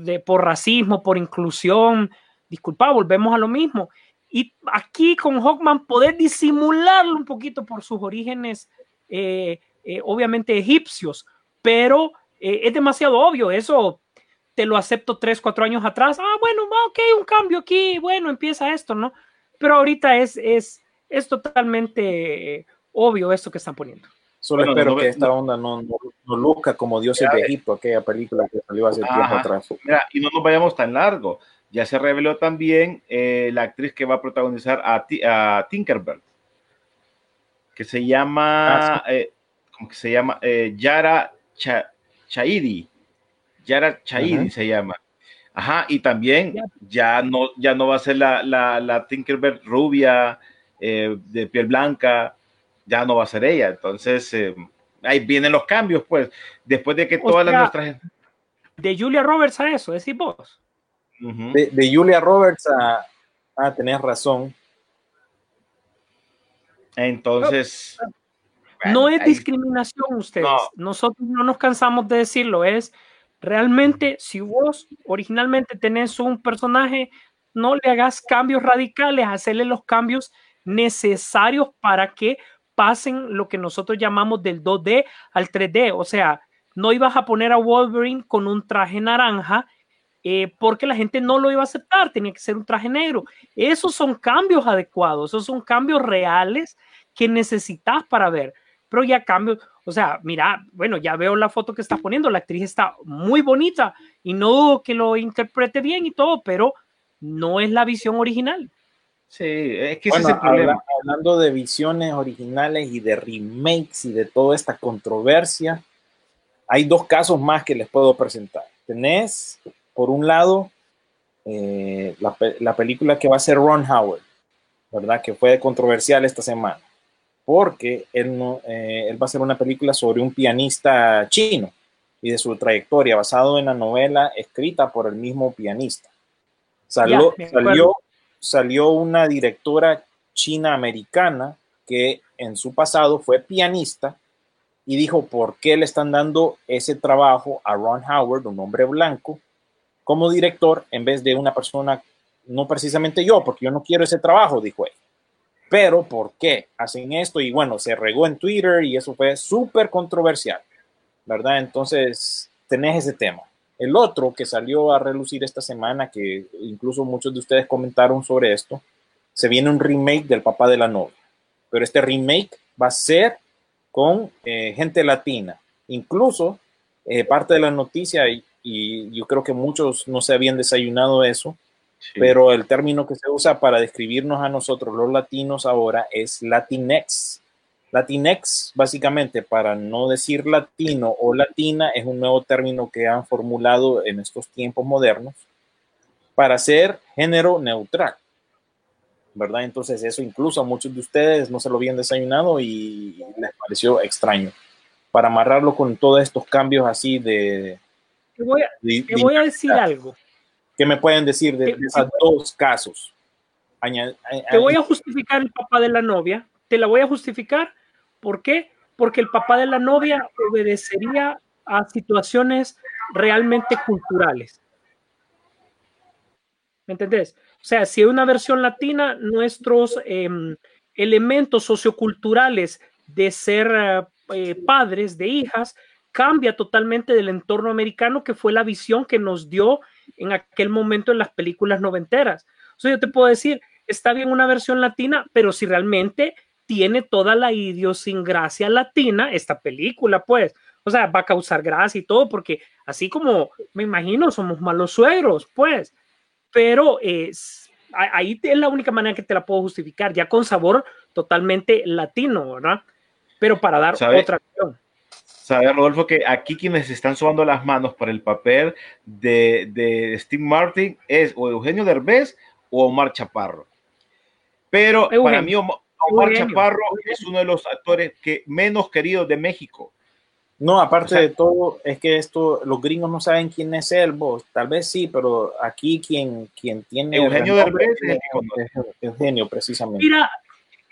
de por racismo, por inclusión, disculpa, volvemos a lo mismo. Y aquí con Hawkman poder disimularlo un poquito por sus orígenes, eh, eh, obviamente egipcios, pero eh, es demasiado obvio. Eso te lo acepto tres, cuatro años atrás. Ah, bueno, va, ok, un cambio aquí, bueno, empieza esto, ¿no? Pero ahorita es, es, es totalmente eh, obvio esto que están poniendo. Solo Bueno, espero no- que esta onda no, no, no luzca como Dioses de Egipto, aquella película que salió hace tiempo atrás. Mira, y no nos vayamos tan largo. Ya se reveló también eh, la actriz que va a protagonizar a, Ti- a Tinkerbell, que se llama, Ah, eh, ¿cómo que se llama? Eh, Yara Cha- Chaidi. Yara Chaidi se llama. Ajá, y también ya no, ya no va a ser la, la, la Tinkerbell rubia, eh, de piel blanca, ya no va a ser ella. Entonces, eh, ahí vienen los cambios, pues. Después de que O todas sea, las nuestras. De Julia Roberts a eso, decís vos. De, de Julia Roberts a. Ah, tenés razón. Entonces. No bueno, es discriminación ustedes. No. Nosotros no nos cansamos de decirlo. Es realmente si vos originalmente tenés un personaje, no le hagas cambios radicales, hacerle los cambios necesarios para que pasen lo que nosotros llamamos del 2D al 3D. O sea, no ibas a poner a Wolverine con un traje naranja eh, porque la gente no lo iba a aceptar, tenía que ser un traje negro. Esos son cambios adecuados, esos son cambios reales que necesitas para ver. Pero ya cambios, o sea, mira, bueno, ya veo la foto que estás poniendo, la actriz está muy bonita y no dudo que lo interprete bien y todo, pero no es la visión original. Sí, es que ese es el problema. habla- hablando de visiones originales y de remakes y de toda esta controversia, hay dos casos más que les puedo presentar. Tenés, por un lado, eh, la película que va a ser Ron Howard, ¿verdad? Que fue controversial esta semana, porque él, no, eh, él va a hacer una película sobre un pianista chino y de su trayectoria, basado en la novela escrita por el mismo pianista. Salió, salió, salió una directora china-americana que en su pasado fue pianista y dijo por qué le están dando ese trabajo a Ron Howard, un hombre blanco, como director en vez de una persona, no precisamente yo, porque yo no quiero ese trabajo, dijo él. Pero ¿por qué hacen esto? Y bueno, se regó en Twitter y eso fue súper controversial, ¿verdad? Entonces, tenés ese tema. El otro que salió a relucir esta semana, que incluso muchos de ustedes comentaron sobre esto, se viene un remake del papá de la novia. Pero este remake va a ser con eh, gente latina. Incluso eh, parte de la noticia, y, y yo creo que muchos no se habían desayunado eso, Sí. pero el término que se usa para describirnos a nosotros los latinos ahora es Latinx. Latinx, básicamente, para no decir latino o latina, es un nuevo término que han formulado en estos tiempos modernos para ser género neutral. ¿Verdad? Entonces eso incluso a muchos de ustedes no se lo habían desayunado y les pareció extraño. Para amarrarlo con todos estos cambios así de... Te voy a, de- te de- voy a decir algo. ¿Qué me pueden decir de, esos dos casos? A- Te voy a justificar el papá de la novia. Te la voy a justificar. ¿Por qué? Porque el papá de la novia obedecería a situaciones realmente culturales. ¿Me entendés? O sea, si hay una versión latina, nuestros em, elementos socioculturales de ser eh, eh, padres de hijas cambia totalmente del entorno americano que fue la visión que nos dio en aquel momento en las películas noventeras. O sea, yo te puedo decir, está bien una versión latina, pero si realmente tiene toda la idiosincrasia latina, esta película, pues, o sea, va a causar gracia y todo, porque así como me imagino, somos malos suegros, pues, pero es, ahí es la única manera que te la puedo justificar, ya con sabor totalmente latino, ¿verdad? Pero para dar ¿Sabe? otra. Sabe, Rodolfo, que aquí quienes están sobando las manos para el papel de, de Steve Martin es o Eugenio Derbez o Omar Chaparro. Pero Eugenio. para mí Omar, Omar. Chaparro es uno de los actores que menos queridos de México. No, aparte O sea- de todo, es que esto, los gringos no saben quién es él, vos. Tal vez sí, pero aquí quien, quien tiene. Eugenio Derbez es Eugenio, precisamente. Mira,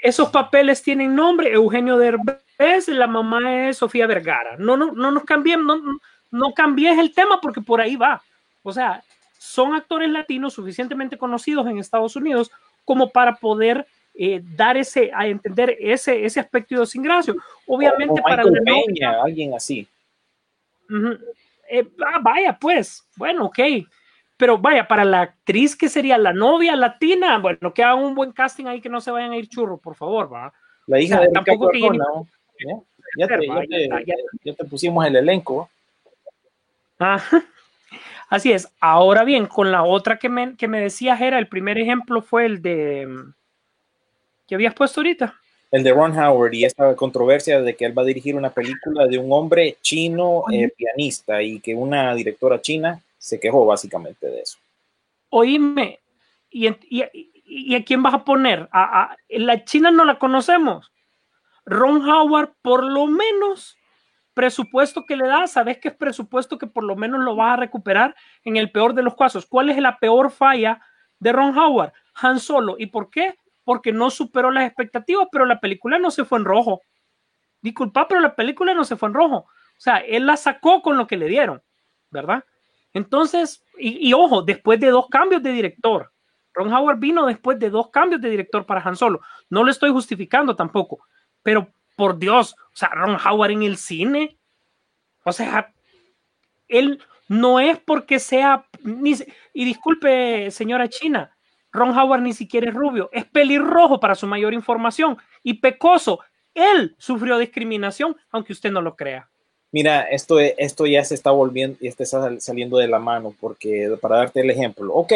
esos papeles tienen nombre, Eugenio Derbez, la mamá es Sofía Vergara. No, no, no nos cambiemos, no, no cambies el tema porque por ahí va. O sea, son actores latinos suficientemente conocidos en Estados Unidos como para poder eh, dar ese, a entender ese, ese aspecto idiosincrasio. Obviamente O para Michael la novia- Peña, alguien así. Eh, ah, vaya, pues, bueno, ok. Pero vaya, para la actriz que sería la novia latina, bueno, que hagan un buen casting ahí, que no se vayan a ir churros, por favor, va. La hija O sea, de tampoco que ¿no? Ya, ya te, ya, Ya te, ya pusimos el elenco. Ajá. Así es. Ahora bien, con la otra que me, que me decías era, el primer ejemplo fue el de mm, que habías puesto ahorita. el de Ron Howard y esta controversia de que él va a dirigir una película de un hombre chino eh, pianista y que una directora china se quejó básicamente de eso. Oíme, ¿y, y- y a quién vas a poner? A, a- la China no la conocemos. Ron Howard, por lo menos, presupuesto que le da, sabes que es presupuesto que por lo menos lo vas a recuperar en el peor de los casos. ¿Cuál es la peor falla de Ron Howard? Han Solo. ¿Y por qué? Porque no superó las expectativas, pero la película no se fue en rojo. Disculpa, pero la película no se fue en rojo. O sea, él la sacó con lo que le dieron, ¿verdad? Entonces, y, ojo, después de dos cambios de director, Ron Howard vino después de dos cambios de director para Han Solo. No lo estoy justificando tampoco, pero por Dios, o sea, Ron Howard en el cine, o sea, él no es porque sea, ni, y disculpe, señora China, Ron Howard ni siquiera es rubio, es pelirrojo para su mayor información y pecoso. Él sufrió discriminación, aunque usted no lo crea. Mira, esto, esto ya se está volviendo y está sal- saliendo de la mano porque para darte el ejemplo, ok,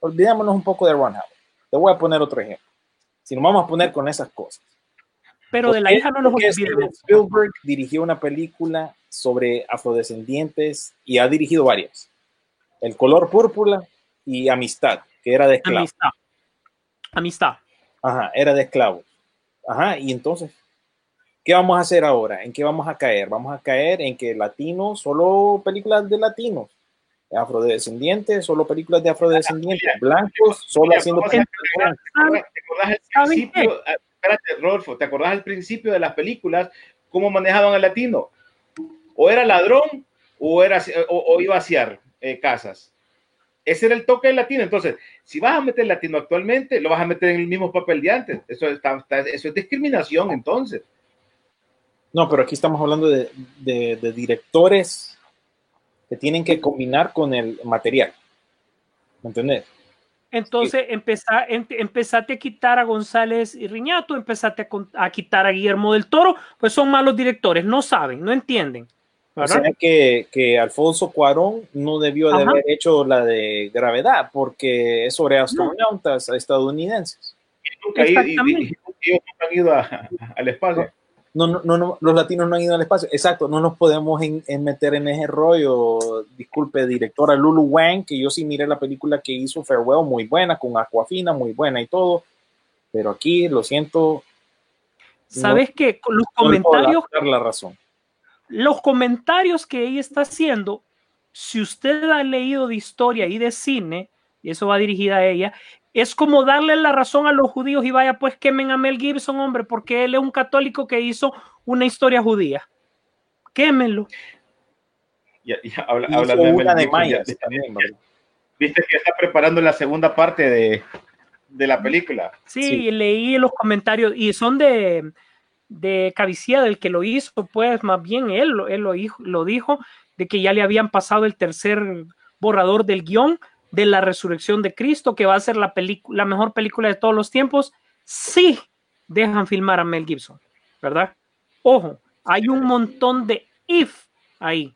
olvidémonos un poco de Ron Howard. Te voy a poner otro ejemplo. Si nos vamos a poner con esas cosas. Pero de la ¿Por qué- hija no nos olvidemos. Spielberg dirigió una película sobre afrodescendientes y ha dirigido varias. El color púrpura y Amistad, que era de esclavos. Amistad. Amistad. Ajá, era de esclavos. Ajá, y entonces, ¿qué vamos a hacer ahora? ¿En qué vamos a caer? Vamos a caer en que latinos, solo películas de latinos. Afrodescendientes, solo películas de afrodescendientes. Blancos, solo Mira, haciendo películas ¿Te acordás, te acordás al ¿Saben principio? ah, Espérate, Rodolfo, ¿te acordás al principio de las películas cómo manejaban al latino? O era ladrón o, era, o, o iba a vaciar eh, casas. Ese era el toque del latino. Entonces, si vas a meter latino actualmente, lo vas a meter en el mismo papel de antes. Eso, está- está- eso es discriminación, entonces. No, pero aquí estamos hablando de, de- de directores que tienen que combinar con el material. ¿Me entendés? Entonces empezá, em- empezaste a quitar a González y Riñato, empezaste a, a quitar a Guillermo del Toro, pues son malos directores, no saben, no entienden. O sea que, que Alfonso Cuarón no debió de haber hecho la de gravedad porque es sobre astronautas estadounidenses. Nunca, y- y- y- Exactamente. ellos nunca han ido a- al espacio. No, no, no, los latinos no han ido al espacio. Exacto, no nos podemos en- en meter en ese rollo. Disculpe, directora Lulu Wang, que yo sí miré la película que hizo Farewell, muy buena, con Aquafina, muy buena y todo. Pero aquí, lo siento, Sabes que con los no le puedo comentarios, la razón. los comentarios que ella está haciendo, si usted ha leído de historia y de cine, y eso va dirigida a ella, es como darle la razón a los judíos y vaya pues quemen a Mel Gibson, hombre, porque él es un católico que hizo una historia judía. Quémenlo. Ya, ya, habla- de una Mel de Gibson, Mayas ya- también. Viste que está preparando la segunda parte de, de la película. Sí, Sí. leí los comentarios y son de, de Cavicía, del que lo hizo, pues más bien él, lo- él lo, hijo- lo dijo, de que ya le habían pasado el tercer borrador del guion de la resurrección de Cristo, que va a ser la, la mejor película de todos los tiempos, sí dejan filmar a Mel Gibson, ¿verdad? Ojo, hay un montón de if ahí.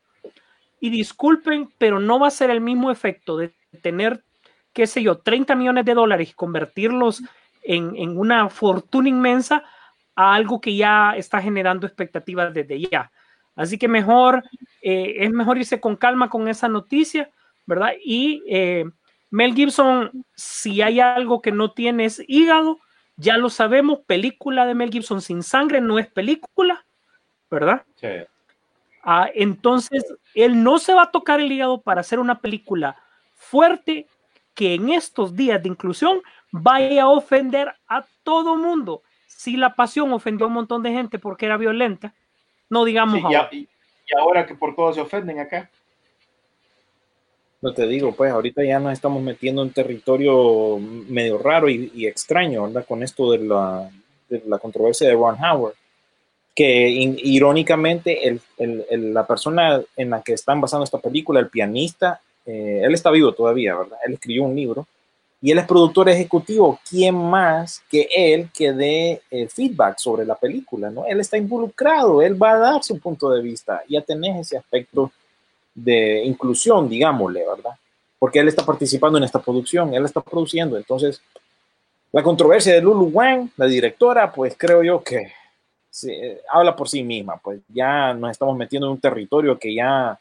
Y disculpen, pero no va a ser el mismo efecto de tener qué sé yo, 30 millones de dólares y convertirlos en, en una fortuna inmensa a algo que ya está generando expectativas desde ya. Así que mejor, eh, es mejor irse con calma con esa noticia, ¿verdad? Y eh, Mel Gibson, si hay algo que no tiene es hígado, ya lo sabemos, película de Mel Gibson sin sangre no es película, ¿verdad? Sí. Ah, entonces, él no se va a tocar el hígado para hacer una película fuerte que en estos días de inclusión vaya a ofender a todo mundo. Si la pasión ofendió a un montón de gente porque era violenta, no digamos Sí, y, ahora. y ahora que por todo se ofenden acá. No te digo, pues ahorita ya nos estamos metiendo en territorio medio raro y, y extraño, ¿verdad? Con esto de la, de la controversia de Ron Howard, que irónicamente el- el- la persona en la que están basando esta película, el pianista, eh, él está vivo todavía, ¿verdad? Él escribió un libro y él es productor ejecutivo. ¿Quién más que él que dé eh, feedback sobre la película, ¿no? Él está involucrado, él va a dar su punto de vista. Ya tenés ese aspecto de inclusión, digámosle, ¿verdad? Porque él está participando en esta producción, él está produciendo. Entonces, la controversia de Lulu Wang, la directora, pues creo yo que eh, habla por sí misma. Pues ya nos estamos metiendo en un territorio que ya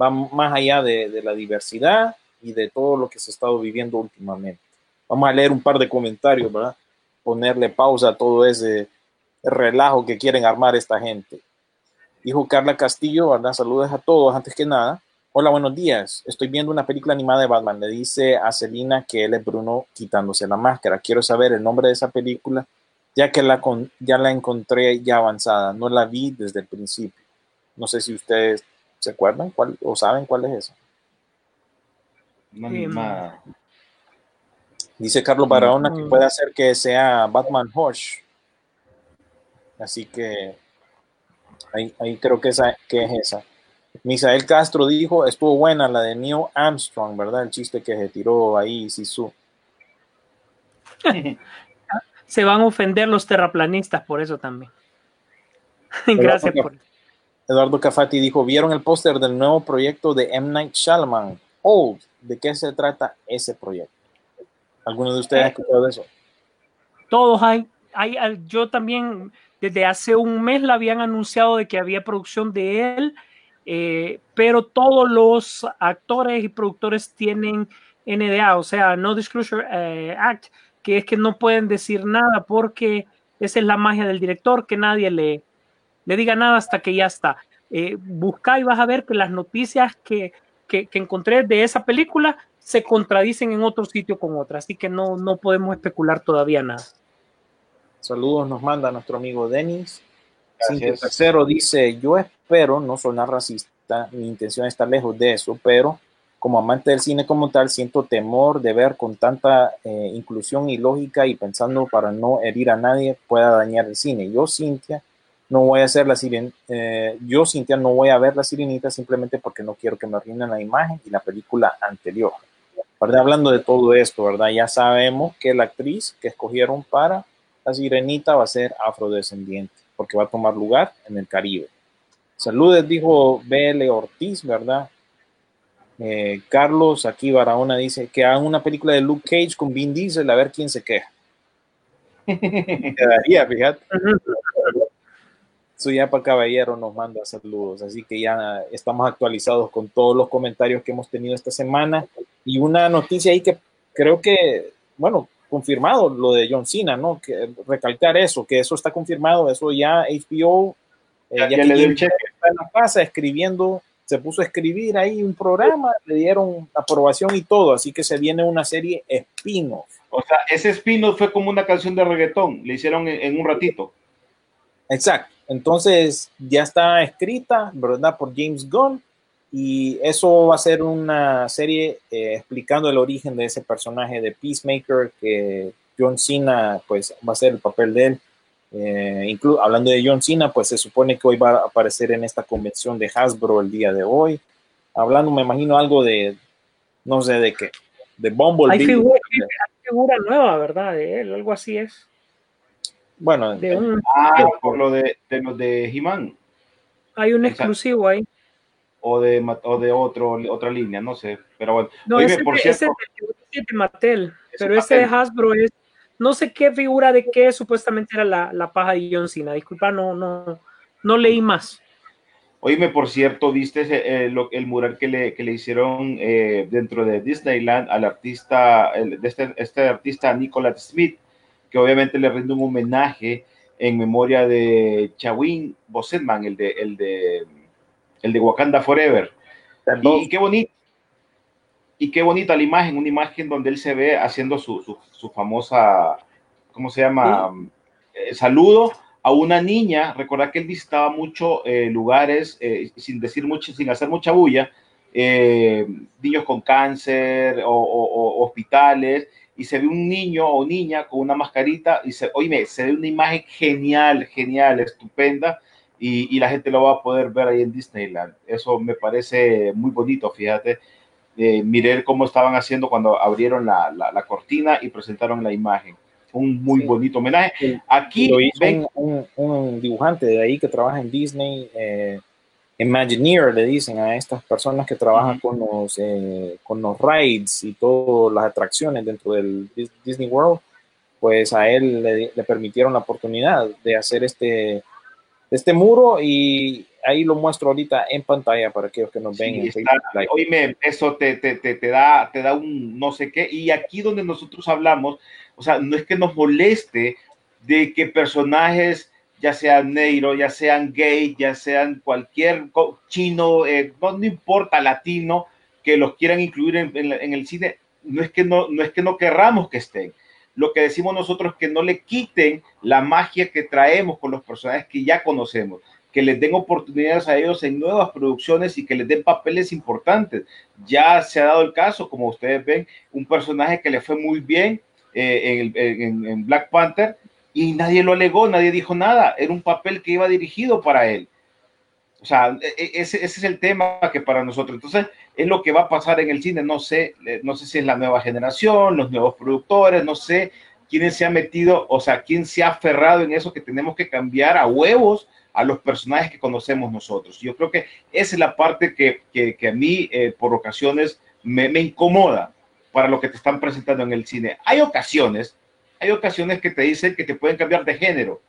va más allá de, de la diversidad y de todo lo que se ha estado viviendo últimamente. Vamos a leer un par de comentarios, ¿verdad? Ponerle pausa a todo ese relajo que quieren armar esta gente. Dijo Carla Castillo, ¿verdad? Saludos a todos antes que nada. Hola, buenos días. Estoy viendo una película animada de Batman. Le dice a Selina que él es Bruno quitándose la máscara. Quiero saber el nombre de esa película, ya que la con- ya la encontré ya avanzada. No la vi desde el principio. No sé si ustedes se acuerdan cuál, o saben cuál es esa. Una Em, misma- Dice Carlos Barahona que puede hacer que sea Batman Hush. Así que ahí, ahí creo que, esa, que es esa. Misael Castro dijo, estuvo buena la de Neil Armstrong, ¿verdad? El chiste que se tiró ahí, Sisu. Se van a ofender los terraplanistas por eso también. Gracias por Eduardo Cafati dijo, ¿vieron el póster del nuevo proyecto de M. Night Shyamalan? Old. ¿De qué se trata ese proyecto? ¿Alguno de ustedes ha escuchado de eso? todos hay, hay, yo también desde hace un mes la habían anunciado de que había producción de él, eh, pero todos los actores y productores tienen NDA, o sea, No Disclosure eh, Act, que es que no pueden decir nada porque esa es la magia del director, que nadie le, le diga nada hasta que ya está. Eh, busca y vas a ver que las noticias que, que, que encontré de esa película se contradicen en otro sitio con otra, así que no, no podemos especular todavía nada. Saludos nos manda nuestro amigo Denis. Tercero dice, yo espero no sonar racista, mi intención está lejos de eso, pero como amante del cine como tal, siento temor de ver con tanta eh, inclusión y lógica y pensando para no herir a nadie pueda dañar el cine. Yo, Cintia, no voy a hacer la siren eh, yo, Cintia, no voy a ver la sirenita simplemente porque no quiero que me arruinen la imagen y la película anterior. ¿Verdad? Hablando de todo esto, ¿verdad? Ya sabemos que la actriz que escogieron para la sirenita va a ser afrodescendiente, porque va a tomar lugar en el Caribe. Saludes, dijo BL Ortiz, ¿verdad? Eh, Carlos aquí Barahona dice que hagan una película de Luke Cage con Vin Diesel a ver quién se queja. Quedaría, fíjate. Su ya para caballero nos manda saludos, así que ya estamos actualizados con todos los comentarios que hemos tenido esta semana y una noticia ahí que creo que, bueno, confirmado lo de John Cena, ¿no? Que recalcar eso, que eso está confirmado, eso ya HBO, eh, Ya- ya, le está en la casa escribiendo, se puso a escribir ahí un programa, le dieron aprobación y todo, así que se viene una serie spin-off. O sea, ese spin fue como una canción de reggaetón, le hicieron en, en un ratito. Exacto. Entonces ya está escrita, ¿verdad? Por James Gunn. Y eso va a ser una serie eh, explicando el origen de ese personaje de Peacemaker, que John Cena, pues va a ser el papel de él. Eh, inclu- hablando de John Cena, pues se supone que hoy va a aparecer en esta convención de Hasbro el día de hoy. Hablando, me imagino algo de, no sé de qué, de Hay Bumblebee. figura, hay figura nueva, ¿verdad? De él, algo así es. Bueno, De un, Ah, por lo de, de los de He-Man hay un exclusivo ahí. O de, o de otro, otra línea, no sé. Pero bueno, No, Oíme, ese, por de- cierto, ese de, Mattel, Ese pero ese de Mattel. Hasbro es, no sé qué figura de qué supuestamente era la, la paja de John Cena. Disculpa, no, no, no leí más. Oíme, por cierto, viste ese, eh, lo- el mural que le, que le hicieron eh, dentro de Disneyland al artista, el- de este, este artista Nicholas Smith, que obviamente le rinde un homenaje en memoria de Chawin Boseman, el de, el de, el de Wakanda Forever. Y, y qué bonito. Y qué bonita la imagen, una imagen donde él se ve haciendo su, su, su famosa, ¿cómo se llama? Eh, saludo a una niña. Recordad que él visitaba muchos lugares eh, sin decir mucho, sin hacer mucha bulla, eh, niños con cáncer o, o- o hospitales y se ve un niño o niña con una mascarita y se, oíme, se ve una imagen genial, genial, estupenda y, y la gente lo va a poder ver ahí en Disneyland. Eso me parece muy bonito, fíjate. Eh, miré cómo estaban haciendo cuando abrieron la, la- la cortina y presentaron la imagen. Un muy Sí. bonito homenaje. Sí. Aquí lo hizo ven, un, un- un dibujante de ahí que trabaja en Disney, eh, Imagineer le dicen a estas personas que trabajan con, los, eh, con los rides y todas las atracciones dentro del Dis- Disney World, pues a él le, le permitieron la oportunidad de hacer este, este muro y ahí lo muestro ahorita en pantalla para aquellos que nos ven Sí, en está- Live. oíme, eso te, te, te, te da, te da un no sé qué. Y aquí donde nosotros hablamos, o sea, no es que nos moleste de que personajes, ya sean negro, ya sean gay, ya sean cualquier chino, eh, no, no importa, latino, que los quieran incluir en, en en el cine, no es, que no, no es que no querramos que estén. Lo que decimos nosotros es que no le quiten la magia que traemos con los personajes que ya conocemos que les den oportunidades a ellos en nuevas producciones y que les den papeles importantes. Ya se ha dado el caso, como ustedes ven, un personaje que le fue muy bien eh, en, Black Panther y nadie lo alegó, nadie dijo nada. Era un papel que iba dirigido para él. O sea, e- e- ese, ese es el tema que para nosotros. Entonces, es lo que va a pasar en el cine. No sé, eh, no sé si es la nueva generación, los nuevos productores, no sé quién se ha metido, o sea, quién se ha aferrado en eso que tenemos que cambiar a huevos a los personajes que conocemos nosotros. Yo creo que esa es la parte que, que, que a mí eh, por ocasiones me, me incomoda para lo que te están presentando en el cine. Hay ocasiones, hay ocasiones que te dicen que te pueden cambiar de género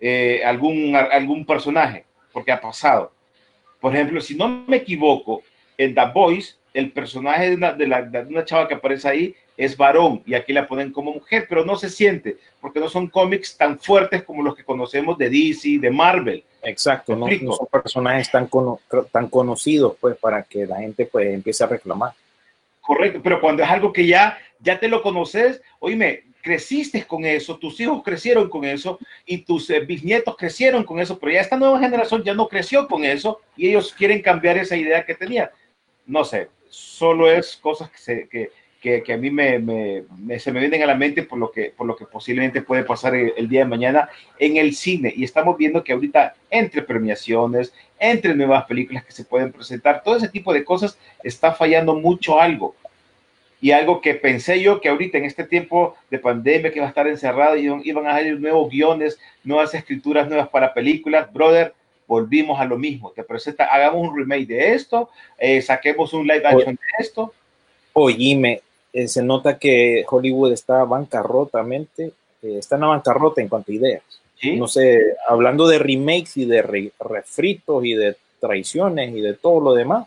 eh, algún, algún personaje, porque ha pasado. Por ejemplo, si no me equivoco, en The Voice, el personaje de una, de la- de una chava que aparece ahí es varón y aquí la ponen como mujer, pero no se siente, porque no son cómics tan fuertes como los que conocemos de DC, de Marvel. Exacto, no, no son personajes tan, cono- tan conocidos pues para que la gente pues empiece a reclamar. Correcto, pero cuando es algo que ya, ya te lo conoces, oíme, creciste con eso, tus hijos crecieron con eso y tus eh, bisnietos crecieron con eso, pero ya esta nueva generación ya no creció con eso y ellos quieren cambiar esa idea que tenían. No sé, solo es cosas que, se- que, que, que a mí me, me- me- se me vienen a la mente por lo que, por lo que posiblemente puede pasar el, el día de mañana en el cine. Y estamos viendo que ahorita entre premiaciones, entre nuevas películas que se pueden presentar, todo ese tipo de cosas está fallando mucho algo. Y algo que pensé yo que ahorita en este tiempo de pandemia que va a estar encerrado y iban a salir nuevos guiones, nuevas escrituras nuevas para películas, brother, volvimos a lo mismo. Te presenta, hagamos un remake de esto, eh, saquemos un live action de esto. Oíme, eh, se nota que Hollywood está bancarrotamente, eh, está en la bancarrota en cuanto a ideas. ¿sí? No sé, hablando de remakes y de re- refritos y de traiciones y de todo lo demás.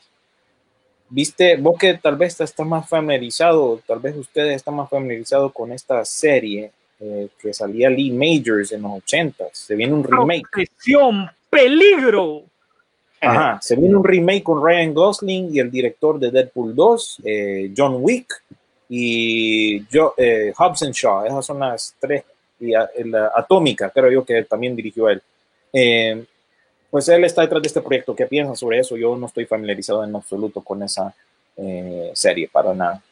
Viste, vos que tal vez estás más familiarizado, tal vez ustedes están más familiarizados con esta serie eh, que salía Lee Majors en los 80 Se viene un remake. Obsesión, peligro. Ajá, se viene un remake con Ryan Gosling y el director de Deadpool 2, eh, John Wick y yo, eh, Hobson Shaw. Esas son las tres. Y a- la Atómica, creo yo que también dirigió él. Eh, pues él está detrás de este proyecto. ¿Qué piensan sobre eso? Yo no estoy familiarizado en absoluto con esa eh, serie, para nada.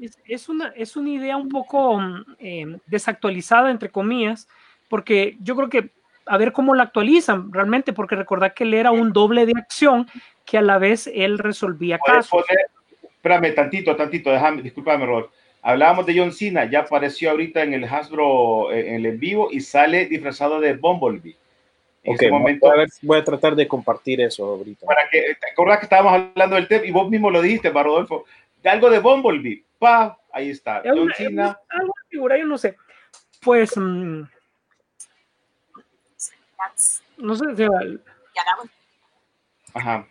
Es, es una, es una idea un poco eh, desactualizada, entre comillas, porque yo creo que a ver cómo la actualizan realmente, porque recordar que él era un doble de acción que a la vez él resolvía casos. poner, espérame, tantito, tantito, déjame, discúlpame, Rod. Hablábamos de John Cena, ya apareció ahorita en el Hasbro, eh, en el en vivo, y sale disfrazado de Bumblebee. En Ok, este momento, voy, a ver- voy a tratar de compartir eso ahorita. para que, ¿te acordás que estábamos hablando del tema? Y vos mismo lo dijiste, Rodolfo, de algo de Bumblebee. Pa, ahí está. Es una- algo de figura, yo no sé. Pues, mm, no sé, si- ajá.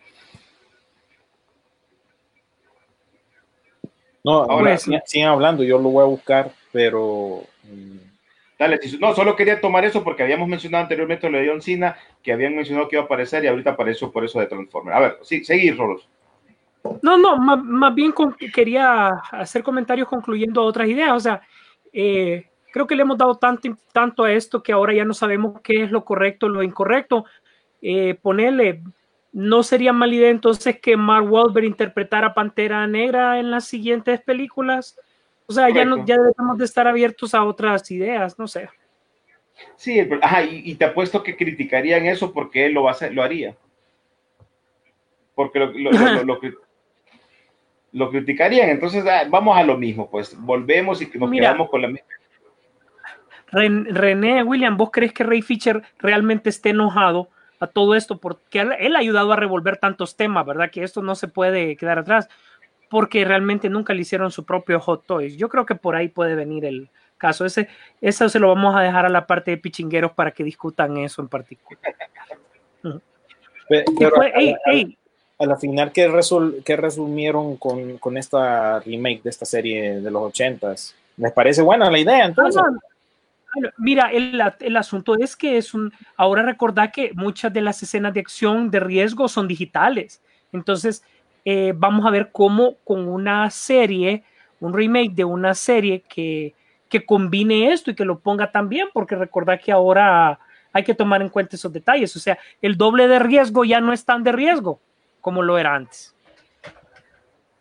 No, Ahora- sigan, sigan hablando, yo lo voy a buscar, pero mm, No, solo quería tomar eso porque habíamos mencionado anteriormente lo de John que habían mencionado que iba a aparecer y ahorita apareció por eso de Transformer. A ver, sí, seguir, Rolos. No, no, más, bien quería hacer comentarios concluyendo otras ideas. O sea, eh, creo que le hemos dado tanto, tanto a esto que ahora ya no sabemos qué es lo correcto, lo incorrecto. Eh, ponerle no sería mala idea entonces que Mark Wahlberg interpretara a Pantera Negra en las siguientes películas. O sea, ya, no, ya debemos de estar abiertos a otras ideas, no sé. Sí, ajá, y, y te apuesto que criticarían eso porque él lo, va a hacer- lo haría. Porque lo, lo, lo- lo- lo cri- lo criticarían. Entonces, ah, vamos a lo mismo, pues volvemos y nos Mira. quedamos con la misma. Ren- René, William, ¿vos crees que Ray Fisher realmente esté enojado a todo esto? Porque él ha ayudado a revolver tantos temas, ¿verdad? Que esto no se puede quedar atrás, porque realmente nunca le hicieron su propio Hot Toys. Yo creo que por ahí puede venir el caso. Ese, eso se lo vamos a dejar a la parte de pichingueros para que discutan eso en particular. Pe- Y Pero fue- a, ey, a- ey, a la final, ¿qué, resol- qué resumieron con, con esta remake de esta serie de los ochentas? ¿Les parece buena la idea entonces? No. Mira, el, el asunto es que es un. Ahora recordad que muchas de las escenas de acción de riesgo son digitales. Entonces, eh, vamos a ver cómo con una serie, un remake de una serie que, que combine esto y que lo ponga también, porque recordad que ahora hay que tomar en cuenta esos detalles. O sea, el doble de riesgo ya no es tan de riesgo como lo era antes.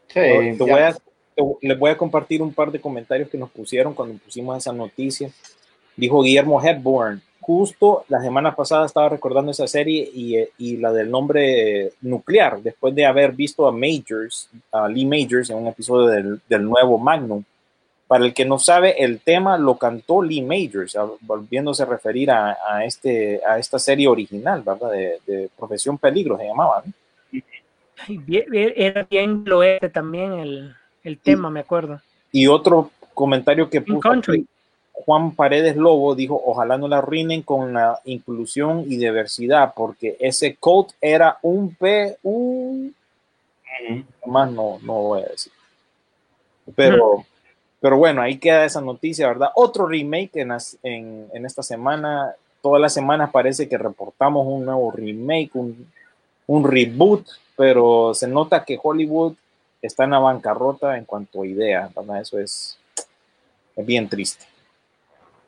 Sí, Te ya. voy a- te- les voy a compartir un par de comentarios que nos pusieron cuando pusimos esa noticia. Dijo Guillermo Hepburn, justo la semana pasada estaba recordando esa serie y, eh, y la del nombre nuclear, después de haber visto a Majors, a Lee Majors en un episodio del, del nuevo Magnum. Para el que no sabe, el tema lo cantó Lee Majors, volviéndose a referir a, a este, a esta serie original, ¿verdad? De, de Profesión Peligro se llamaba. Era bien lo este también el, el tema, me acuerdo. Y otro comentario que puso Country. Juan Paredes Lobo dijo, ojalá no la arruinen con la inclusión y diversidad, porque ese code era un P, un... Más no, no voy a decir. Pero, pero bueno, ahí queda esa noticia, ¿verdad? Otro remake en, las- en, en esta semana. Todas las semanas parece que reportamos un nuevo remake, un, un reboot, pero se nota que Hollywood está en la bancarrota en cuanto a ideas, ¿verdad? Eso es, es bien triste.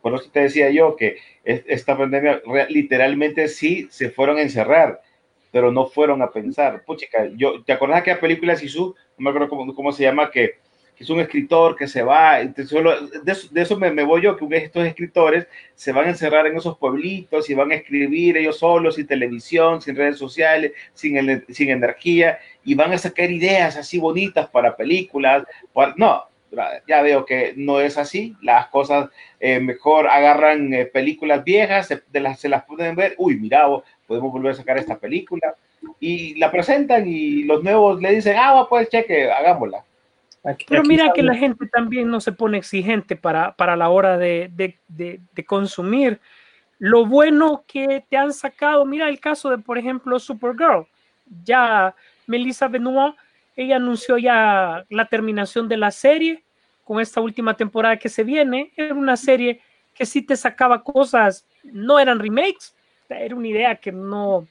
Por eso te decía yo que es- esta pandemia literalmente sí se fueron a encerrar, pero no fueron a pensar. Puchica, yo, ¿te acordás de aquella película Sisu? No me acuerdo cómo, se llama, que, es un escritor que se va, de eso, me, voy yo, que estos escritores se van a encerrar en esos pueblitos y van a escribir ellos solos, sin televisión, sin redes sociales, sin energía, y van a sacar ideas así bonitas para películas. para- no, ya veo que no es así, las cosas eh, mejor agarran eh, películas viejas, se, de las, se las pueden ver, uy, mira, podemos volver a sacar esta película, y la presentan y los nuevos le dicen, ah, va, pues cheque, hagámosla. Aquí- Pero aquí mira que la gente también no se pone exigente para, para la hora de, de- de- de consumir. Lo bueno que te han sacado, mira el caso de, por ejemplo, Supergirl. Ya Melissa Benoit, ella anunció ya la terminación de la serie con esta última temporada que se viene. Era una serie que sí te sacaba cosas, no eran remakes, era una idea que no,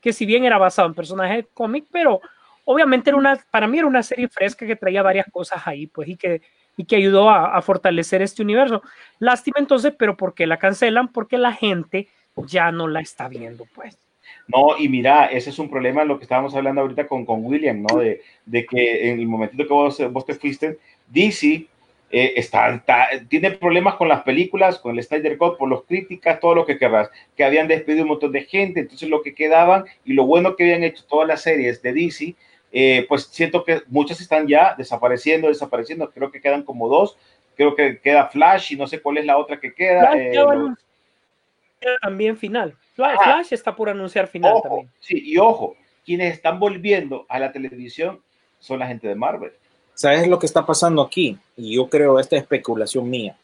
que si bien era basado en personajes de cómic, pero obviamente era una, para mí era una serie fresca que traía varias cosas ahí, pues, y que, y que ayudó a, a fortalecer este universo. Lástima entonces, pero ¿por qué la cancelan? Porque la gente ya no la está viendo, pues. No, y mira, ese es un problema, lo que estábamos hablando ahorita con, con William, ¿no? De, de que en el momentito que vos, vos te fuiste, DC eh, está, está- tiene problemas con las películas, con el Snyder Cut, por las críticas, todo lo que querrás, que habían despedido un montón de gente, entonces lo que quedaban y lo bueno que habían hecho todas las series de DC, eh, pues siento que muchas están ya desapareciendo, desapareciendo, creo que quedan como dos, creo que queda Flash y no sé cuál es la otra que queda. Flash eh, ya va a lo- anunciar también final. Flash, Ah. Flash está por anunciar final Ojo, también. sí, y ojo, quienes están volviendo a la televisión son la gente de Marvel. ¿Sabes lo que está pasando aquí? Y yo creo, esta es especulación mía.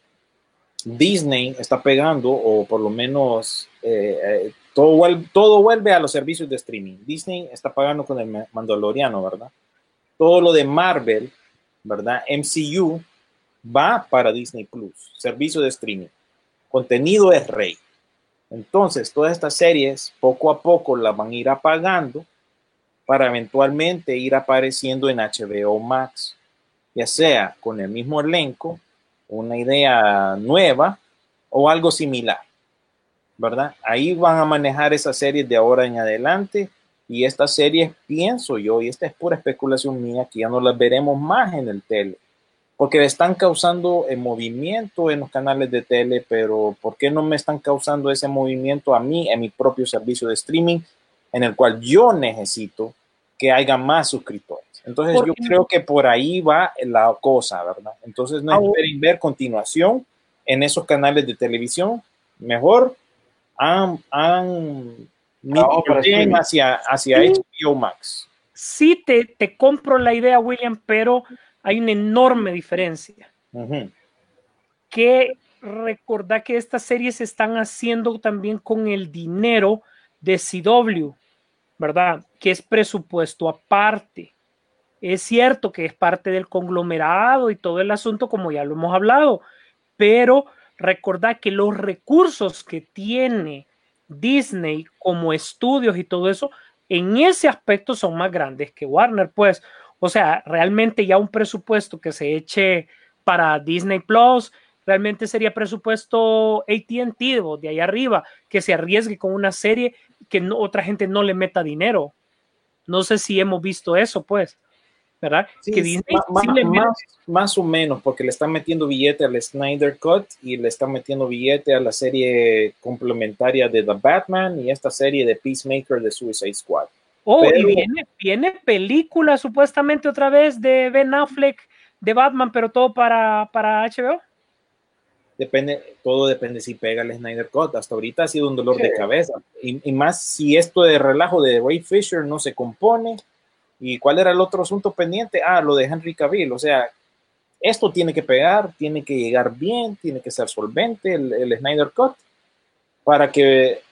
Disney está pegando, o por lo menos eh, eh, todo, vuelve, todo vuelve a los servicios de streaming. Disney está pagando con el Ma- Mandaloriano, ¿verdad? Todo lo de Marvel, ¿verdad? MCU va para Disney Plus, servicio de streaming. Contenido es rey. Entonces, todas estas series poco a poco las van a ir apagando para eventualmente ir apareciendo en HBO Max, ya sea con el mismo elenco, una idea nueva o algo similar, ¿verdad? Ahí van a manejar esas series de ahora en adelante Y estas series, pienso yo, y esta es pura especulación mía, que ya no las veremos más en el tele, porque le están causando el movimiento en los canales de tele, pero ¿por qué no me están causando ese movimiento a mí en mi propio servicio de streaming, en el cual yo necesito que haya más suscriptores? Entonces yo creo que por ahí va la cosa, ¿verdad? Entonces no esperen ver continuación en esos canales de televisión, mejor han, han hacia, hacia HBO Max. Sí, te, te compro la idea, William, pero hay una enorme diferencia. Que recordar que estas series se están haciendo también con el dinero de CW, ¿verdad? Que es presupuesto aparte. Es cierto que es parte del conglomerado y todo el asunto, como ya lo hemos hablado, pero recordad que los recursos que tiene Disney como estudios y todo eso, en ese aspecto son más grandes que Warner, pues, o sea, realmente ya un presupuesto que se eche para Disney Plus, realmente sería presupuesto ATT de ahí arriba, que se arriesgue con una serie que no, otra gente no le meta dinero. No sé si hemos visto eso, pues. ¿verdad? que más, o menos, porque le están metiendo billete al Snyder Cut y le están metiendo billete a la serie complementaria de The Batman y esta serie de Peacemaker de Suicide Squad. Oh, y viene, viene película supuestamente otra vez de Ben Affleck de Batman, pero todo para, para HBO. Depende, todo depende si pega el Snyder Cut. Hasta ahorita ha sido un dolor de cabeza. Y, y, más si esto de relajo de Ray Fisher no se compone, ¿Y cuál era el otro asunto pendiente? Ah, lo de Henry Cavill. O sea, esto tiene que pegar, tiene que llegar bien, tiene que ser solvente el, Snyder Cut para que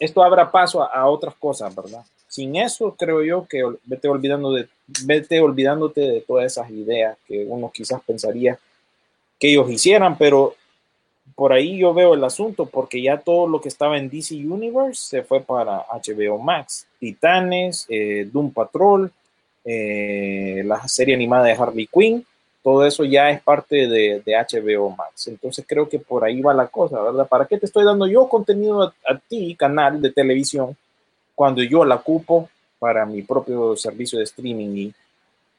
esto abra paso a, otras cosas, ¿verdad? Sin eso, creo yo que vete, olvidando de, vete olvidándote de todas esas ideas que uno quizás pensaría que ellos hicieran, pero por ahí yo veo el asunto, porque ya todo lo que estaba en DC Universe se fue para HBO Max. Titanes, eh, Doom Patrol, eh, la serie animada de Harley Quinn, todo eso ya es parte de, HBO Max. Entonces creo que por ahí va la cosa, ¿verdad? ¿Para qué te estoy dando yo contenido a, ti, canal de televisión, cuando yo la ocupo para mi propio servicio de streaming? Y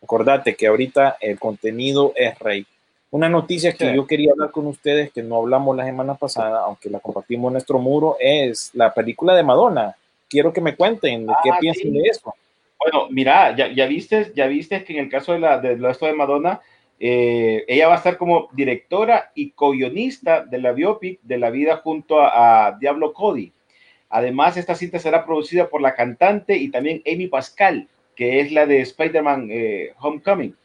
acordate que ahorita el contenido es rey. Una noticia que yo quería hablar con ustedes, que no hablamos la semana pasada, aunque la compartimos en nuestro muro, es la película de Madonna. Quiero que me cuenten qué ah, piensan de eso. Bueno, mira, ya, ya viste, ya viste que en el caso de la de esto de Madonna, eh, ella va a estar como directora y co-guionista de la biopic de la vida junto a, Diablo Cody. Además, esta cinta será producida por la cantante y también Amy Pascal, que es la de Spider-Man eh, Homecoming.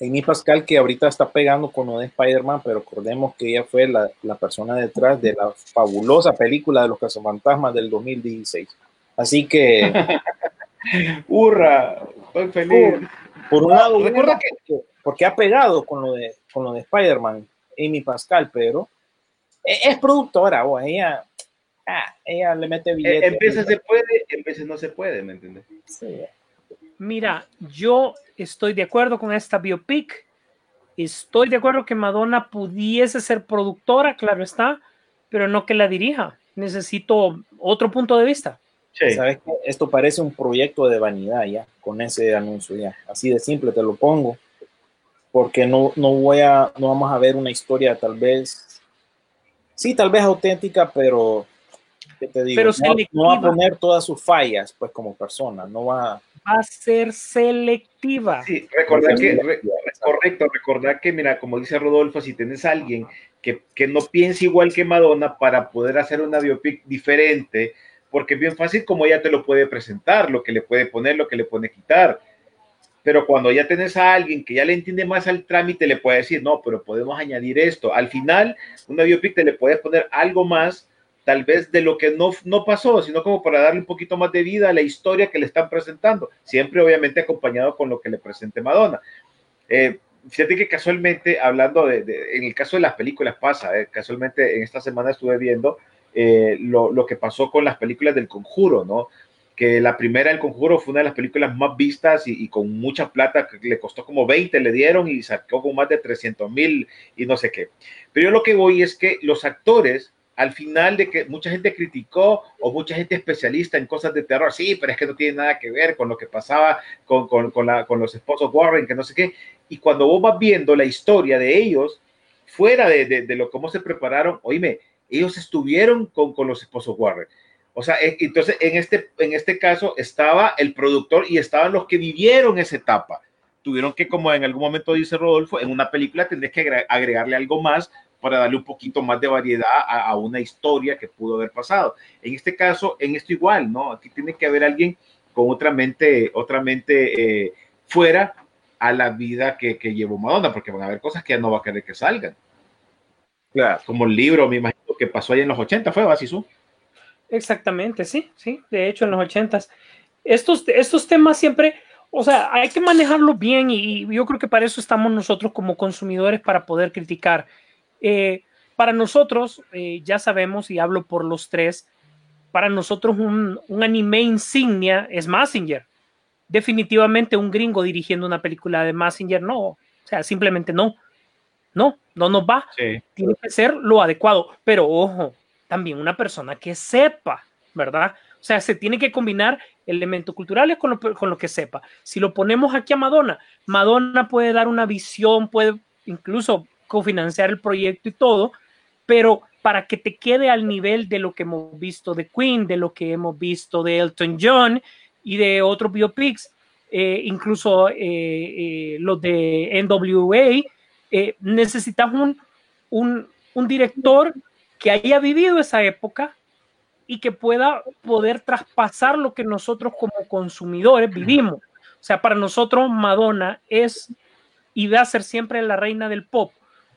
Amy Pascal, que ahorita está pegando con lo de Spider-Man, pero recordemos que ella fue la, la, persona detrás de la fabulosa película de los cazafantasmas del 2016. Así que ¡Hurra! Estoy feliz. Por, un lado, recuerda que porque ha pegado con lo de con lo de Spider-Man, Amy Pascal, pero e, es productora, o ella, ah, ella le mete billetes. En veces se puede, en veces no se puede, ¿me entiendes? Sí. Mira, yo estoy de acuerdo con esta biopic. Estoy de acuerdo que Madonna pudiese ser productora, claro está, pero no que la dirija. Necesito otro punto de vista. ¿Sabes qué? Esto parece un proyecto de vanidad ya, con ese anuncio ya. Así de simple te lo pongo. Porque no, no voy a, no vamos a ver una historia tal vez, sí, tal vez auténtica, pero, ¿qué te digo? no, va a poner todas sus fallas, pues, como persona, no va Va a ser selectiva. Sí, recordar que, correcto, recordar que, mira, como dice Rodolfo, si tienes a alguien que, que no piensa igual que Madonna para poder hacer una biopic diferente, porque es bien fácil como ella te lo puede presentar, lo que le puede poner, lo que le puede quitar. Pero cuando ya tenés a alguien que ya le entiende más al trámite, le puede decir, no, pero podemos añadir esto. Al final, una biopic te le puedes poner algo más, tal vez de lo que no, no pasó, sino como para darle un poquito más de vida a la historia que le están presentando. Siempre, obviamente, acompañado con lo que le presente Madonna. Eh, fíjate que casualmente, hablando de, en el caso de las películas pasa, eh, casualmente en esta semana estuve viendo eh, lo, que pasó con las películas del conjuro, ¿no? Que la primera, El Conjuro, fue una de las películas más vistas y, con mucha plata, que le costó como 20, le dieron y sacó como más de 300 mil y no sé qué. Pero yo lo que voy es que los actores al final de que mucha gente criticó o mucha gente especialista en cosas de terror, sí, pero es que no tiene nada que ver con lo que pasaba con, con, con, la, con los esposos Warren, que no sé qué. Y cuando vos vas viendo la historia de ellos, fuera de, de, de lo cómo se prepararon, oíme, ellos estuvieron con, con los esposos Warren. O sea, e- entonces en este, en este caso estaba el productor y estaban los que vivieron esa etapa. Tuvieron que, como en algún momento dice Rodolfo, en una película tendrías que agre- agregarle algo más para darle un poquito más de variedad a, a una historia que pudo haber pasado. En este caso, en esto igual, ¿no? Aquí tiene que haber alguien con otra mente, otra mente eh, fuera a la vida que, que llevó Madonna, porque van a haber cosas que ya no va a querer que salgan. Claro. Como el libro, me imagino que pasó ahí en los 80, fue Basisú. Exactamente, sí, sí. De hecho, en los ochentas. Estos, estos temas siempre, o sea, hay que manejarlos bien y, y yo creo que para eso estamos nosotros como consumidores para poder criticar. Eh, para nosotros, eh, ya sabemos, y hablo por los tres, para nosotros un, un anime insignia es Massinger. Definitivamente un gringo dirigiendo una película de Massinger, no. O sea, simplemente no. No, no nos va. Sí. Tiene que ser lo adecuado. Pero ojo, también una persona que sepa, ¿verdad? O sea, se tiene que combinar elementos culturales con lo, con lo que sepa. Si lo ponemos aquí a Madonna, Madonna puede dar una visión, puede incluso cofinanciar el proyecto y todo, pero para que te quede al nivel de lo que hemos visto de Queen, de lo que hemos visto de Elton John y de otros biopics, eh, incluso eh, eh, los de NWA, necesitas un, un, un director que haya vivido esa época y que pueda poder traspasar lo que nosotros como consumidores vivimos. O sea, para nosotros Madonna es y va a ser siempre la reina del pop,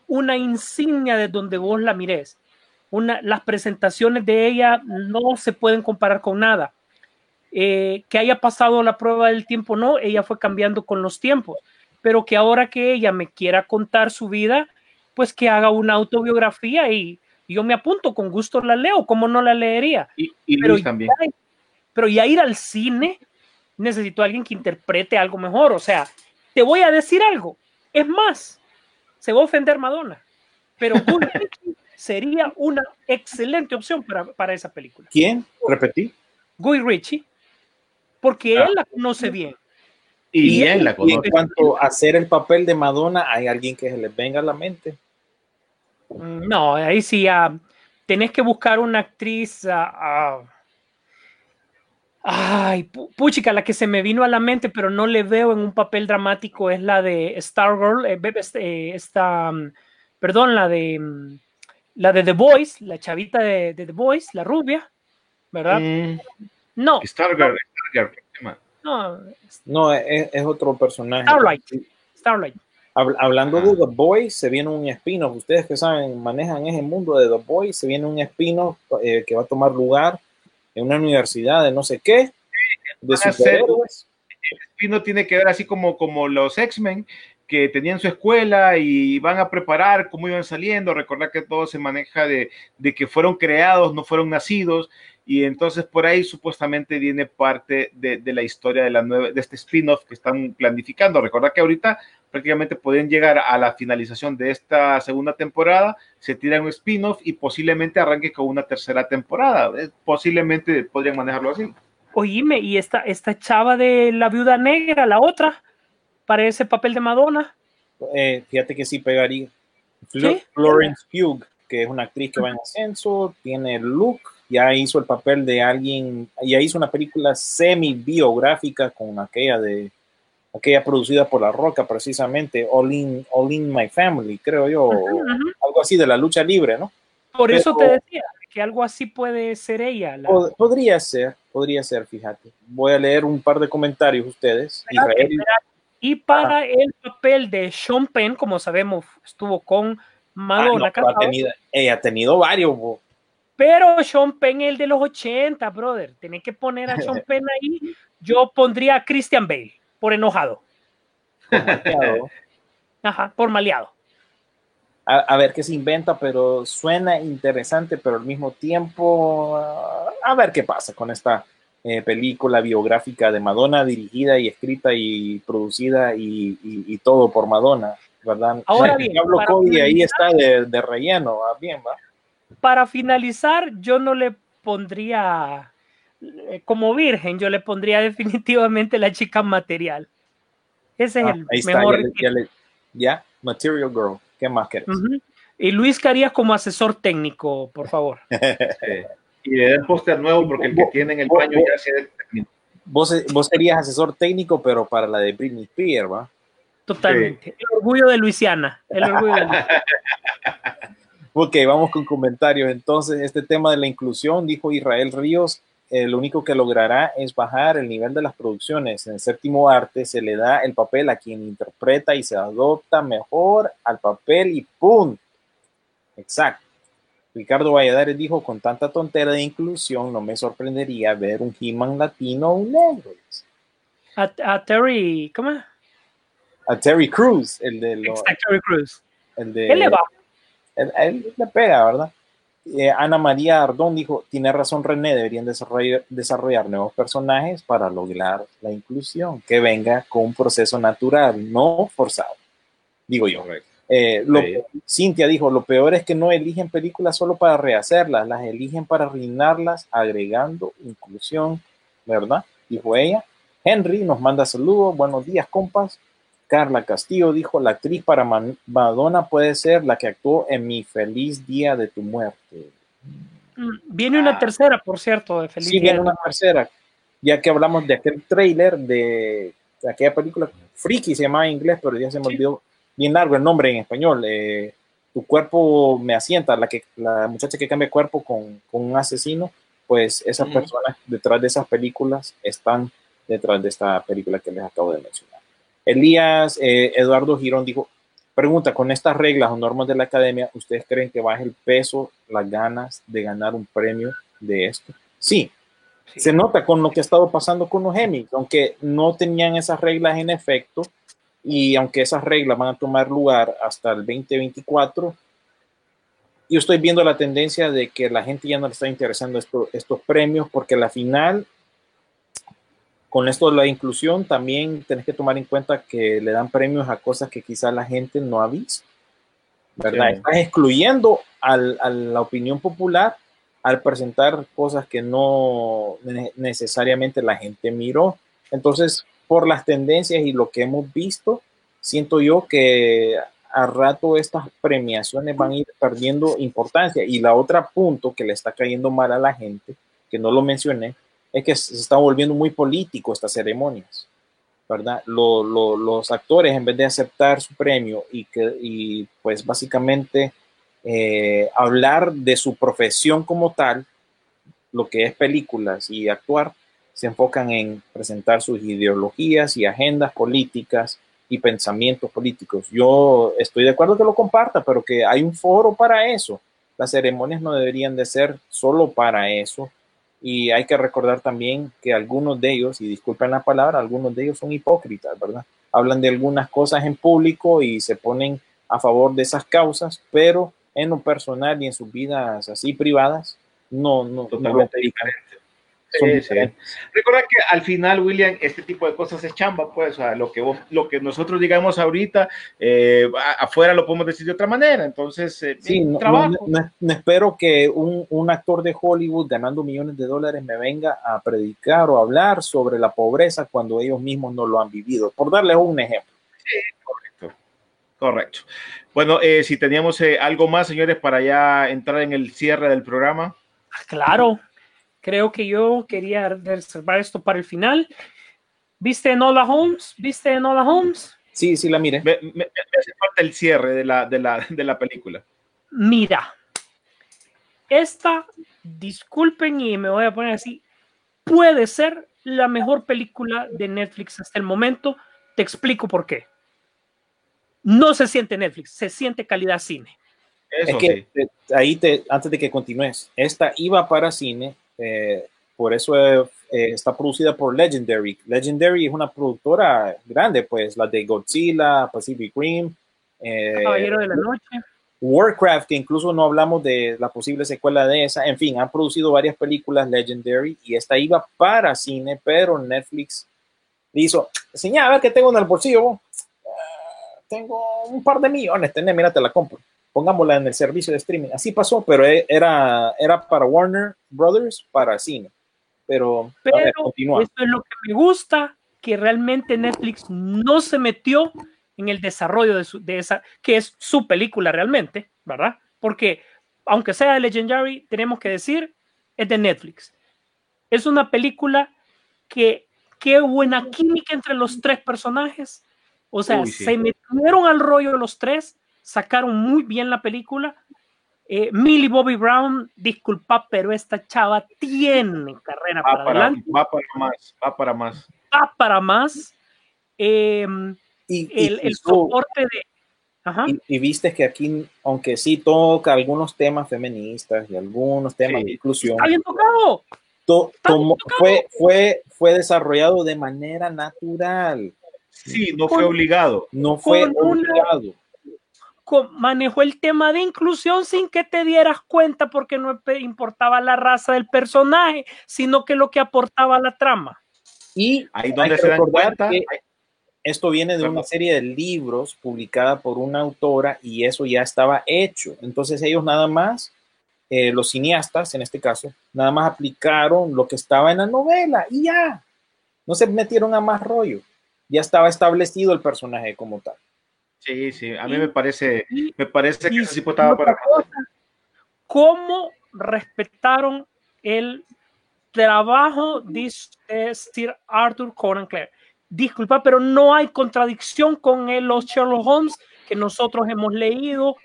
una insignia de donde vos la mires. Una, las presentaciones de ella no se pueden comparar con nada. Eh, que haya pasado la prueba del tiempo, no, ella fue cambiando con los tiempos, pero que ahora que ella me quiera contar su vida, pues que haga una autobiografía y, yo me apunto, con gusto la leo, como no la leería. Y, y Pero Luis también. ya, pero ya ir al cine, necesito a alguien que interprete algo mejor. O sea, te voy a decir algo. Es más, se va a ofender Madonna, pero Ritchie sería una excelente opción para, para esa película. ¿Quién? Repetí. Guy Ritchie, porque Ah. él la conoce bien. Y, y él la Y en conoce. cuanto a hacer el papel de Madonna, hay alguien que se les venga a la mente. Mm, No, ahí sí ya tenés que buscar una actriz. ah, ah, ay, pu- puchica, la que se me vino a la mente, pero no le veo en un papel dramático es la de Stargirl, eh, este, esta, mm, perdón, la de mm, la de The Voice, la chavita de, de The Voice, la rubia, ¿verdad? Mm, No, Stargirl, Stargirl, ¿qué se llama? no, No, es, es otro personaje. Starlight. Starlight. Hab- hablando de The Boys, se viene un spin-off. Ustedes que saben, manejan ese mundo de The Boys, se viene un spin-off eh, que va a tomar lugar en una universidad de no sé qué, de superhéroes. No tiene que ver así como, como los X-Men que tenían su escuela y van a preparar cómo iban saliendo. Recordar que todo se maneja de, de que fueron creados, no fueron nacidos. Y entonces por ahí supuestamente viene parte de, de la historia de, la nueva, de este spin-off que están planificando. Recordar que ahorita prácticamente pueden llegar a la finalización de esta segunda temporada, se tira un spin-off y posiblemente arranque con una tercera temporada. Eh, Posiblemente podrían manejarlo así. Oíme, y esta, esta chava de la viuda negra, la otra, para ese papel de Madonna. Eh, fíjate que sí pegaría. Flo- ¿Sí? Florence Pugh, que es una actriz que va en ascenso, tiene el look, ya hizo el papel de alguien, ya hizo una película semi-biográfica con aquella de aquella producida por La Roca precisamente, All in, All in My Family, creo yo, Ujú, ujú. algo así de la lucha libre, ¿no? Por eso te Pero- decía que algo así puede ser ella. la- Pod- podría ser, podría ser, fíjate. Voy a leer un par de comentarios ustedes. Espérate, Israel, espérate. Y para el papel de Sean Penn, como sabemos, estuvo con ah, Madonna, no, ha tenido- ella ha tenido varios. bo. pero Sean Penn el de los 80, brother. Tenés que poner a Sean Penn ahí. Yo pondría a Christian Bale, por enojado. Ajá, por maleado. a, a ver qué se inventa, pero suena interesante, pero al mismo tiempo, a ver qué pasa con esta eh, película biográfica de Madonna, dirigida y escrita y producida y, y- y todo por Madonna, ¿verdad? Ahora bien, Pablo Cody ahí está de, de relleno, bien, ¿va? para finalizar, yo no le pondría como virgen, yo le pondría definitivamente la chica material. Ese es Ah, el ahí está, mejor. ya, le- ya le- ya, Material Girl. ¿Qué más querés? Y Luis Carías como asesor técnico, por favor. Y le den póster nuevo porque el que tiene en el Vos- baño vos- ya se. Vos, vos serías asesor técnico, pero para la de Britney Spears, ¿va? Totalmente. El orgullo de Luisiana. El orgullo de Luisiana. Ok, vamos con comentarios. Entonces, este tema de la inclusión, dijo Israel Ríos, eh, lo único que logrará es bajar el nivel de las producciones. En el séptimo arte se le da el papel a quien interpreta y se adopta mejor al papel y ¡pum! Exacto. Ricardo Valladares dijo, con tanta tontera de inclusión, no me sorprendería ver un He-Man latino o un negro. A, a Terry, ¿cómo? A Terry Crews, el de, lo- Exacto, Terry Crews. el de Él le va. él, él le pega, ¿verdad? Eh, Ana María Ardón dijo, tiene razón René, deberían desarrollar, desarrollar nuevos personajes para lograr la inclusión, que venga con un proceso natural, no forzado, digo yo. Eh, lo- Sí. Cintia dijo, lo peor es que no eligen películas solo para rehacerlas, las eligen para arruinarlas, agregando inclusión, ¿verdad? Dijo ella. Henry nos manda saludos, buenos días, compas. Carla Castillo dijo, la actriz para Madonna puede ser la que actuó en Mi Feliz Día de tu Muerte. Mm, Viene una tercera, por cierto, de Feliz Sí, Día viene de- una tercera, ya que hablamos de aquel tráiler de, de aquella película, Freaky se llamaba en inglés, pero ya se me Sí. olvidó bien largo el nombre en español. eh, tu cuerpo me asienta, la, que, la muchacha que cambia cuerpo con, con un asesino, pues esas personas detrás de esas películas están detrás de esta película que les acabo de mencionar. Elías eh, Eduardo Girón dijo, pregunta, con estas reglas o normas de la academia, ¿ustedes creen que baje el peso, las ganas de ganar un premio de esto? Sí, Sí. se nota con lo que ha estado pasando con los Emmys, aunque no tenían esas reglas en efecto y aunque esas reglas van a tomar lugar hasta el 2024, yo estoy viendo la tendencia de que la gente ya no le está interesando esto- estos premios porque la final, con esto de la inclusión, también tenés que tomar en cuenta que le dan premios a cosas que quizá la gente no ha visto. ¿Verdad? Sí. Estás excluyendo al- a la opinión popular al presentar cosas que no ne- necesariamente la gente miró. Entonces, por las tendencias y lo que hemos visto, siento yo que a rato estas premiaciones van a ir perdiendo importancia. Y la otra punto que le está cayendo mal a la gente, que no lo mencioné, es que se están volviendo muy político estas ceremonias. ¿verdad? Lo- lo- los actores, en vez de aceptar su premio y, que, y pues básicamente eh, hablar de su profesión como tal, lo que es películas y actuar, se enfocan en presentar sus ideologías y agendas políticas y pensamientos políticos. Yo estoy de acuerdo que lo comparta, pero que hay un foro para eso. Las ceremonias no deberían de ser solo para eso. Y hay que recordar también que algunos de ellos, y disculpen la palabra, algunos de ellos son hipócritas, ¿verdad? Hablan de algunas cosas en público y se ponen a favor de esas causas, pero en lo personal y en sus vidas así privadas, no, no, Totalmente diferente. Son Sí, sí. diferentes. Recuerda que al final, William, este tipo de cosas es chamba, pues, o sea, lo que vos, lo que nosotros digamos ahorita, eh, afuera lo podemos decir de otra manera, entonces, eh, Sí, no, trabajo. no- no- no espero que un, un actor de Hollywood ganando millones de dólares me venga a predicar o hablar sobre la pobreza cuando ellos mismos no lo han vivido. Por darles un ejemplo. Correcto. Correcto. Bueno, eh, si teníamos eh, algo más, señores, para ya entrar en el cierre del programa. Ah, Claro, creo que yo quería reservar esto para el final. ¿Viste Enola Holmes? ¿Viste Enola Holmes? Sí, sí, la mire. Me, me- me hace falta el cierre de la, de la, de la película. Mira, esta, disculpen y me voy a poner así, puede ser la mejor película de Netflix hasta el momento. Te explico por qué. No se siente Netflix, se siente calidad cine. Eso es que sí. ahí te, antes de que continúes, esta iba para cine, eh, por eso eh, eh, está producida por Legendary. Legendary es una productora grande, pues la de Godzilla, Pacific Rim, eh, Caballero de la Noche. Warcraft, que incluso no hablamos de la posible secuela de esa. En fin, han producido varias películas Legendary y esta iba para cine, pero Netflix le hizo, señala que tengo en el bolsillo. Ah, tengo un par de millones, tenés, mira, te la compro. Pongámosla en el servicio de streaming. Así pasó, pero e- era, era para Warner Brothers, para cine. Pero, ver, Pero continúa. eso es lo que me gusta, que realmente Netflix no se metió en el desarrollo de, su- de esa, que es su película realmente, ¿verdad? Porque aunque sea de Legendary, tenemos que decir, es de Netflix. Es una película que, qué buena química entre los tres personajes. O sea, Uy, sí. se metieron al rollo los tres, sacaron muy bien la película. Eh, Millie Bobby Brown, disculpa, pero esta chava tiene carrera para Va para, adelante va para más, va para más. va para más. Eh, Y, el, y el soporte de. Ajá. y- y viste que aquí, aunque sí toca algunos temas feministas y algunos temas Sí. de inclusión, Está bien tocado. to- Está bien tomó- tocado. fue, fue, fue desarrollado de manera natural, Sí, no fue obligado. no fue una- obligado. Manejó el tema de inclusión sin que te dieras cuenta porque no importaba la raza del personaje, sino que lo que aportaba la trama. Y Ahí hay donde se dan recordar cuenta. que esto viene de una serie de libros publicada por una autora y eso ya estaba hecho. Entonces ellos nada más, eh, los cineastas en este caso, nada más aplicaron lo que estaba en la novela y ya. No se metieron a más rollo. Ya estaba establecido el personaje como tal. Sí, sí, a mí Y- me parece, y- me parece que ese tipo estaba otra para cosa, ¿Cómo respetaron el trabajo de Sir Arthur Conan Clare? Disculpa, pero no hay contradicción con el- los Sherlock Holmes que nosotros hemos leído,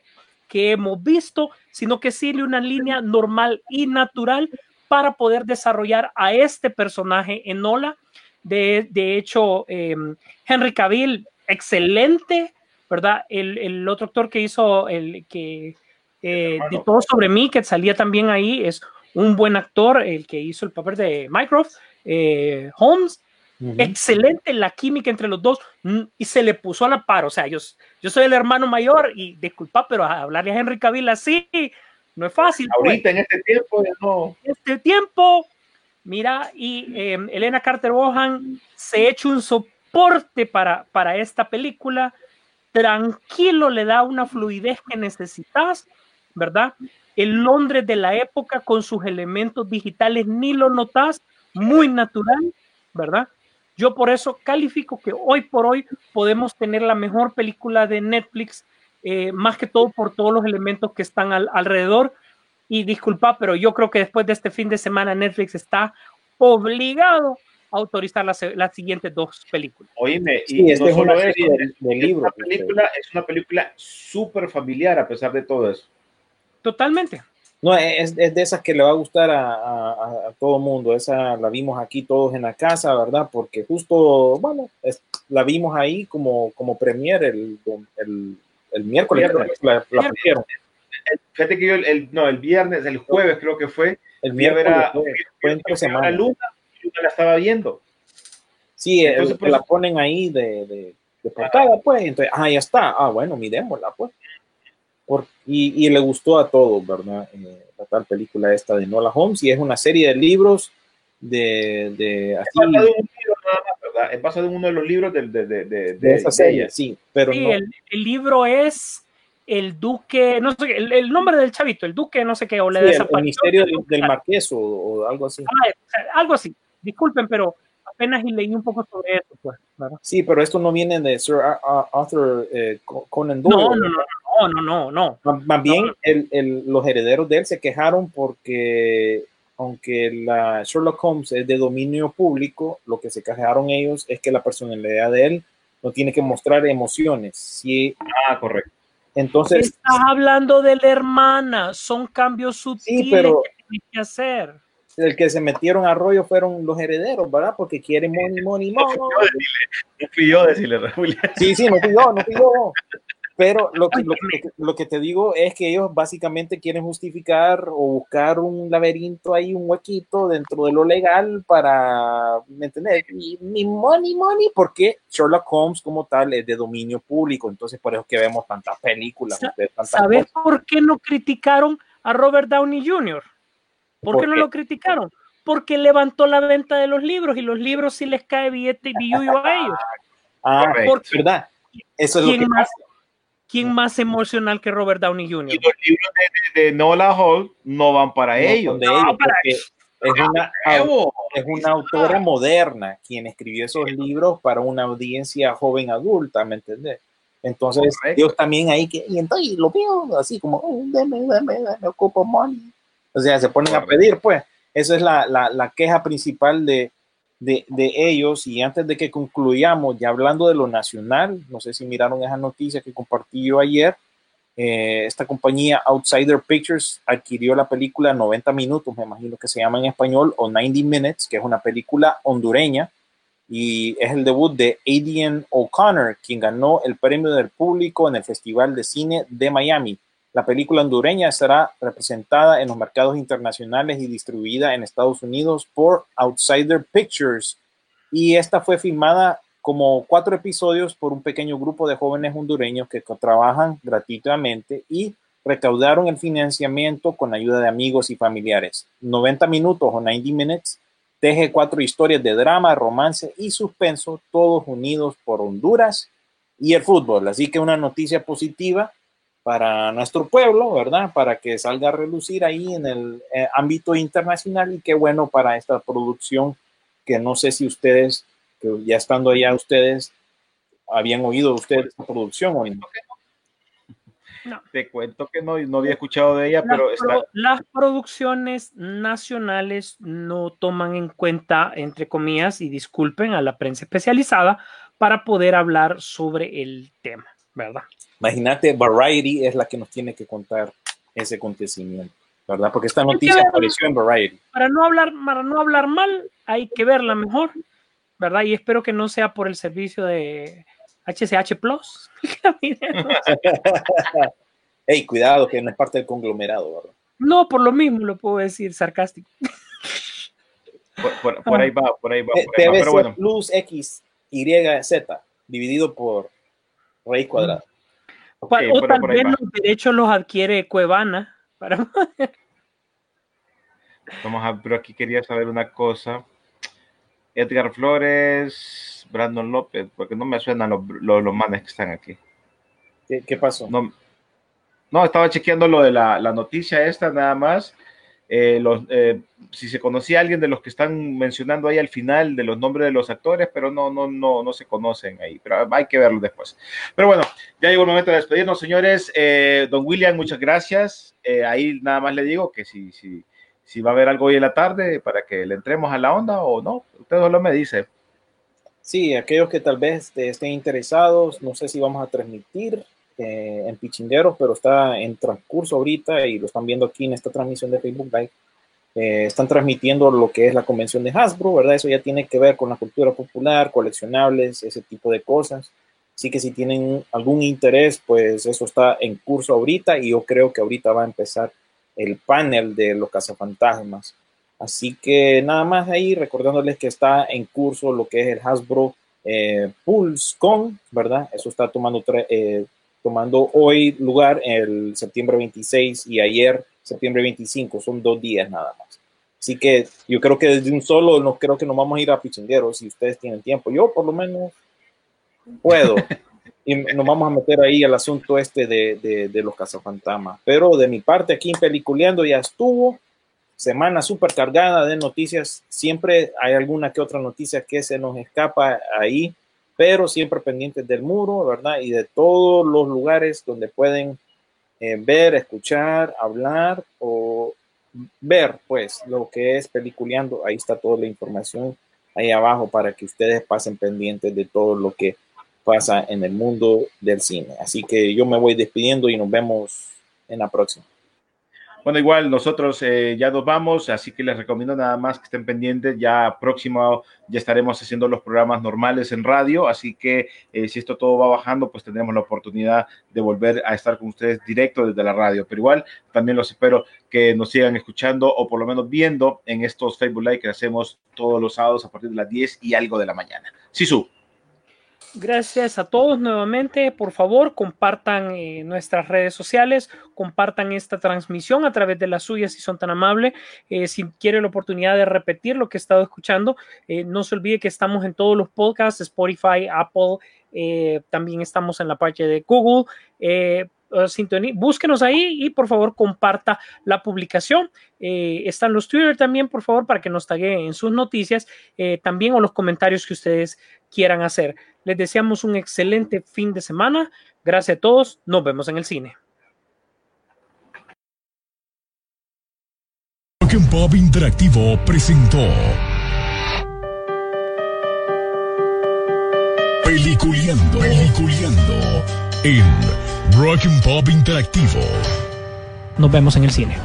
que hemos visto, sino que sigue una línea normal y natural para poder desarrollar a este personaje en Ola. De, de hecho, eh, Henry Cavill, excelente, ¿verdad? El, el otro actor que hizo el que eh, de todo sobre mí, que salía también ahí, es un buen actor, el que hizo el papel de Mycroft, eh, Holmes. Excelente la química entre los dos mm, y se le puso a la par. O sea, yo, yo soy el hermano mayor y disculpa, pero hablarle a Henry Cavill así no es fácil. pues. ahorita en este tiempo no. este tiempo, mira, y eh, Elena Carter Bohan se ha hecho un soporte para, para esta película. Tranquilo, le da una fluidez que necesitas, ¿verdad? El Londres de la época con sus elementos digitales ni lo notas, muy natural, ¿verdad? Yo por eso califico que hoy por hoy podemos tener la mejor película de Netflix, eh, más que todo por todos los elementos que están al- alrededor. Y disculpa, pero yo creo que después de este fin de semana Netflix está obligado autorizar las, las siguientes dos películas. Oíme, y Sí, esta no es una solo serie eso, de, de es libros. una pues, película, es una película súper familiar a pesar de todo eso. Totalmente. No, es, es de esas que le va a gustar a, a, a- todo mundo. Esa la vimos aquí todos en la casa, ¿verdad? Porque justo, bueno, es- la vimos ahí como, como premier el, el, el miércoles. Que La, la pusieron. Fíjate que yo el, el- no, el viernes, el jueves creo que fue, El fui a ver miércoles a, fue, fue entre semana. Luna la estaba viendo. Sí, el- Entonces, por la ponen ahí de, de, de portada, pues. Entonces, ah, ya está. Ah, bueno, miremosla, pues. Por- y, y le gustó a todos, ¿verdad? Eh, la tal película esta de Nola Holmes. Y es una serie de libros de, de así, Es basado en un libro nada más, ¿verdad? Es basado en uno de los libros de, de, de, de, de de- esa de serie, ella. sí. Pero Sí, no, el, el libro es El Duque, no sé, qué, el, el nombre del chavito, el Duque, no sé qué, o le sí, el- el, misterio del, del marqués o, o algo así. Ah, algo así. Disculpen, pero apenas y leí un poco sobre eso, pues, ¿verdad? Sí, pero esto no viene de Sir Ar- Ar- Arthur eh, Co- Conan Doyle. No, no, no, no, no, no, no. Más bien, el- el- los herederos de él se quejaron porque, aunque la Sherlock Holmes es de dominio público, lo que se quejaron ellos es que la personalidad de él no tiene que mostrar emociones. Sí, Ah, correcto. entonces, Estás hablando de la hermana, son cambios sutiles pero- que tienes que hacer. El que se metieron a rollo fueron los herederos, ¿verdad? Porque quieren money, money, money. No fui yo a decirle, Raúl. Sí, sí, no fui yo, no fui yo. Pero lo que, lo, que, lo que te digo es que ellos básicamente quieren justificar o buscar un laberinto ahí, un huequito dentro de lo legal para, ¿me entiendes? Y mi money, money, porque Sherlock Holmes como tal es de dominio público, entonces por eso que vemos tantas películas, ¿Sabes por qué no criticaron a Robert Downey Jr.? ¿Por, ¿Por qué no lo criticaron? Porque levantó la venta de los libros y los libros sí les cae billete y billuyo a ellos. Ah. Porque ¿verdad? Eso es lo que ¿quién más, pasa. ¿quién más emocional que Robert Downey Jr.? Y los libros de, de, de Nola Hall no van para No ellos. de No, ellos, para- porque es una, Evo. es una autora moderna quien escribió esos libros para una audiencia joven adulta, ¿me entendés? Entonces, Correcto. ellos también ahí que, y entonces lo veo así como, "Oh, deme, deme, deme, ocupo money. O sea, se ponen a pedir, pues. Esa es la, la, la queja principal de, de, de ellos. Y antes de que concluyamos, ya hablando de lo nacional, no sé si miraron esa noticia que compartí yo ayer, eh, esta compañía Outsider Pictures adquirió la película 90 minutos, me imagino que se llama en español, o 90 Minutes, que es una película hondureña y es el debut de Adrian O'Connor, quien ganó el premio del público en el Festival de Cine de Miami. La película hondureña será representada en los mercados internacionales y distribuida en Estados Unidos por Outsider Pictures. Y esta fue filmada como cuatro episodios por un pequeño grupo de jóvenes hondureños que trabajan gratuitamente y recaudaron el financiamiento con ayuda de amigos y familiares. 90 minutos o 90 minutes teje cuatro historias de drama, romance y suspenso, todos unidos por Honduras y el fútbol. Así que una noticia positiva para nuestro pueblo, ¿verdad? Para que salga a relucir ahí en el eh, ámbito internacional y qué bueno para esta producción que no sé si ustedes, que ya estando allá ustedes, habían oído ustedes esta producción o no. Te cuento que no, no había escuchado de ella, Las, pero está. pro- las producciones nacionales no toman en cuenta, entre comillas, y disculpen a la prensa especializada, para poder hablar sobre el tema, ¿verdad? Imagínate, Variety es la que nos tiene que contar ese acontecimiento, ¿verdad? Porque esta noticia apareció en Variety. Para no hablar, para no hablar mal, hay que verla mejor, ¿verdad? Y espero que no sea por el servicio de HCH Plus. Ey, cuidado, que no es parte del conglomerado, ¿verdad? No, por lo mismo lo puedo decir sarcástico. Por, por- por ahí va, por ahí va. Por ahí va, TVC Pero bueno, Plus X, Y, Z, dividido por raíz cuadrada. ok, o pero tal vez los derechos los adquiere Cuevana. Para... Vamos a, pero aquí quería saber una cosa. Edgar Flores, Brandon López, porque no me suenan los, los, los manes que están aquí. ¿Qué, qué pasó? No, no, estaba chequeando lo de la, la noticia esta nada más. Eh, los, eh, si se conocía alguien de los que están mencionando ahí al final de los nombres de los actores, pero no, no, no, no se conocen ahí. Pero hay que verlo después. Pero bueno, ya llegó el momento de despedirnos, señores. Eh, don William, muchas gracias. Eh, ahí nada más le digo que si, si, si va a haber algo hoy en la tarde para que le entremos a la onda o no, usted solo me dice. Sí, aquellos que tal vez eh, estén interesados, no sé si vamos a transmitir eh, en Pichingueros, pero está en transcurso ahorita y lo están viendo aquí en esta transmisión de Facebook Live. Eh, están transmitiendo lo que es la convención de Hasbro, ¿verdad? Eso ya tiene que ver con la cultura popular, coleccionables, ese tipo de cosas. Así que si tienen algún interés, pues eso está en curso ahorita y yo creo que ahorita va a empezar el panel de los cazafantasmas. Así que nada más ahí recordándoles que está en curso lo que es el Hasbro eh, Pulse Con, ¿verdad? Eso está tomando, eh, tomando hoy lugar el septiembre 26 y ayer septiembre 25, son dos días nada más. Así que yo creo que desde un solo no creo que nos vamos a ir a Pichingueros si ustedes tienen tiempo. Yo por lo menos puedo. y nos vamos a meter ahí al asunto este de, de, de los cazafantasmas. Pero de mi parte aquí en Peliculeando ya estuvo semana súper cargada de noticias. Siempre hay alguna que otra noticia que se nos escapa ahí, pero siempre pendientes del muro, ¿verdad? Y de todos los lugares donde pueden eh, ver, escuchar, hablar o ver, pues, lo que es peliculeando. Ahí está toda la información ahí abajo para que ustedes pasen pendientes de todo lo que pasa en el mundo del cine. Así que yo me voy despidiendo y nos vemos en la próxima. Bueno, igual nosotros eh, ya nos vamos, así que les recomiendo nada más que estén pendientes. Ya próximo ya estaremos haciendo los programas normales en radio, así que eh, si esto todo va bajando, pues tendremos la oportunidad de volver a estar con ustedes directo desde la radio. Pero igual también los espero que nos sigan escuchando o por lo menos viendo en estos Facebook Live que hacemos todos los sábados a partir de las 10 y algo de la mañana. Sisu. Gracias a todos nuevamente. Por favor, compartan eh, nuestras redes sociales, compartan esta transmisión a través de las suyas si son tan amables. Eh, si quiere la oportunidad de repetir lo que he estado escuchando, eh, no se olvide que estamos en todos los podcasts, Spotify, Apple, también estamos en la parte de Google. Sintonía, búsquenos ahí y por favor comparta la publicación. Están los Twitter también, por favor, para que nos taguen en sus noticias también o los comentarios que ustedes quieran hacer. Les deseamos un excelente fin de semana. Gracias a todos. Nos vemos en el cine. Pop Interactivo presentó Peliculeando, Peliculeando en Rock and Pop Interactivo. Nos vemos en el cine.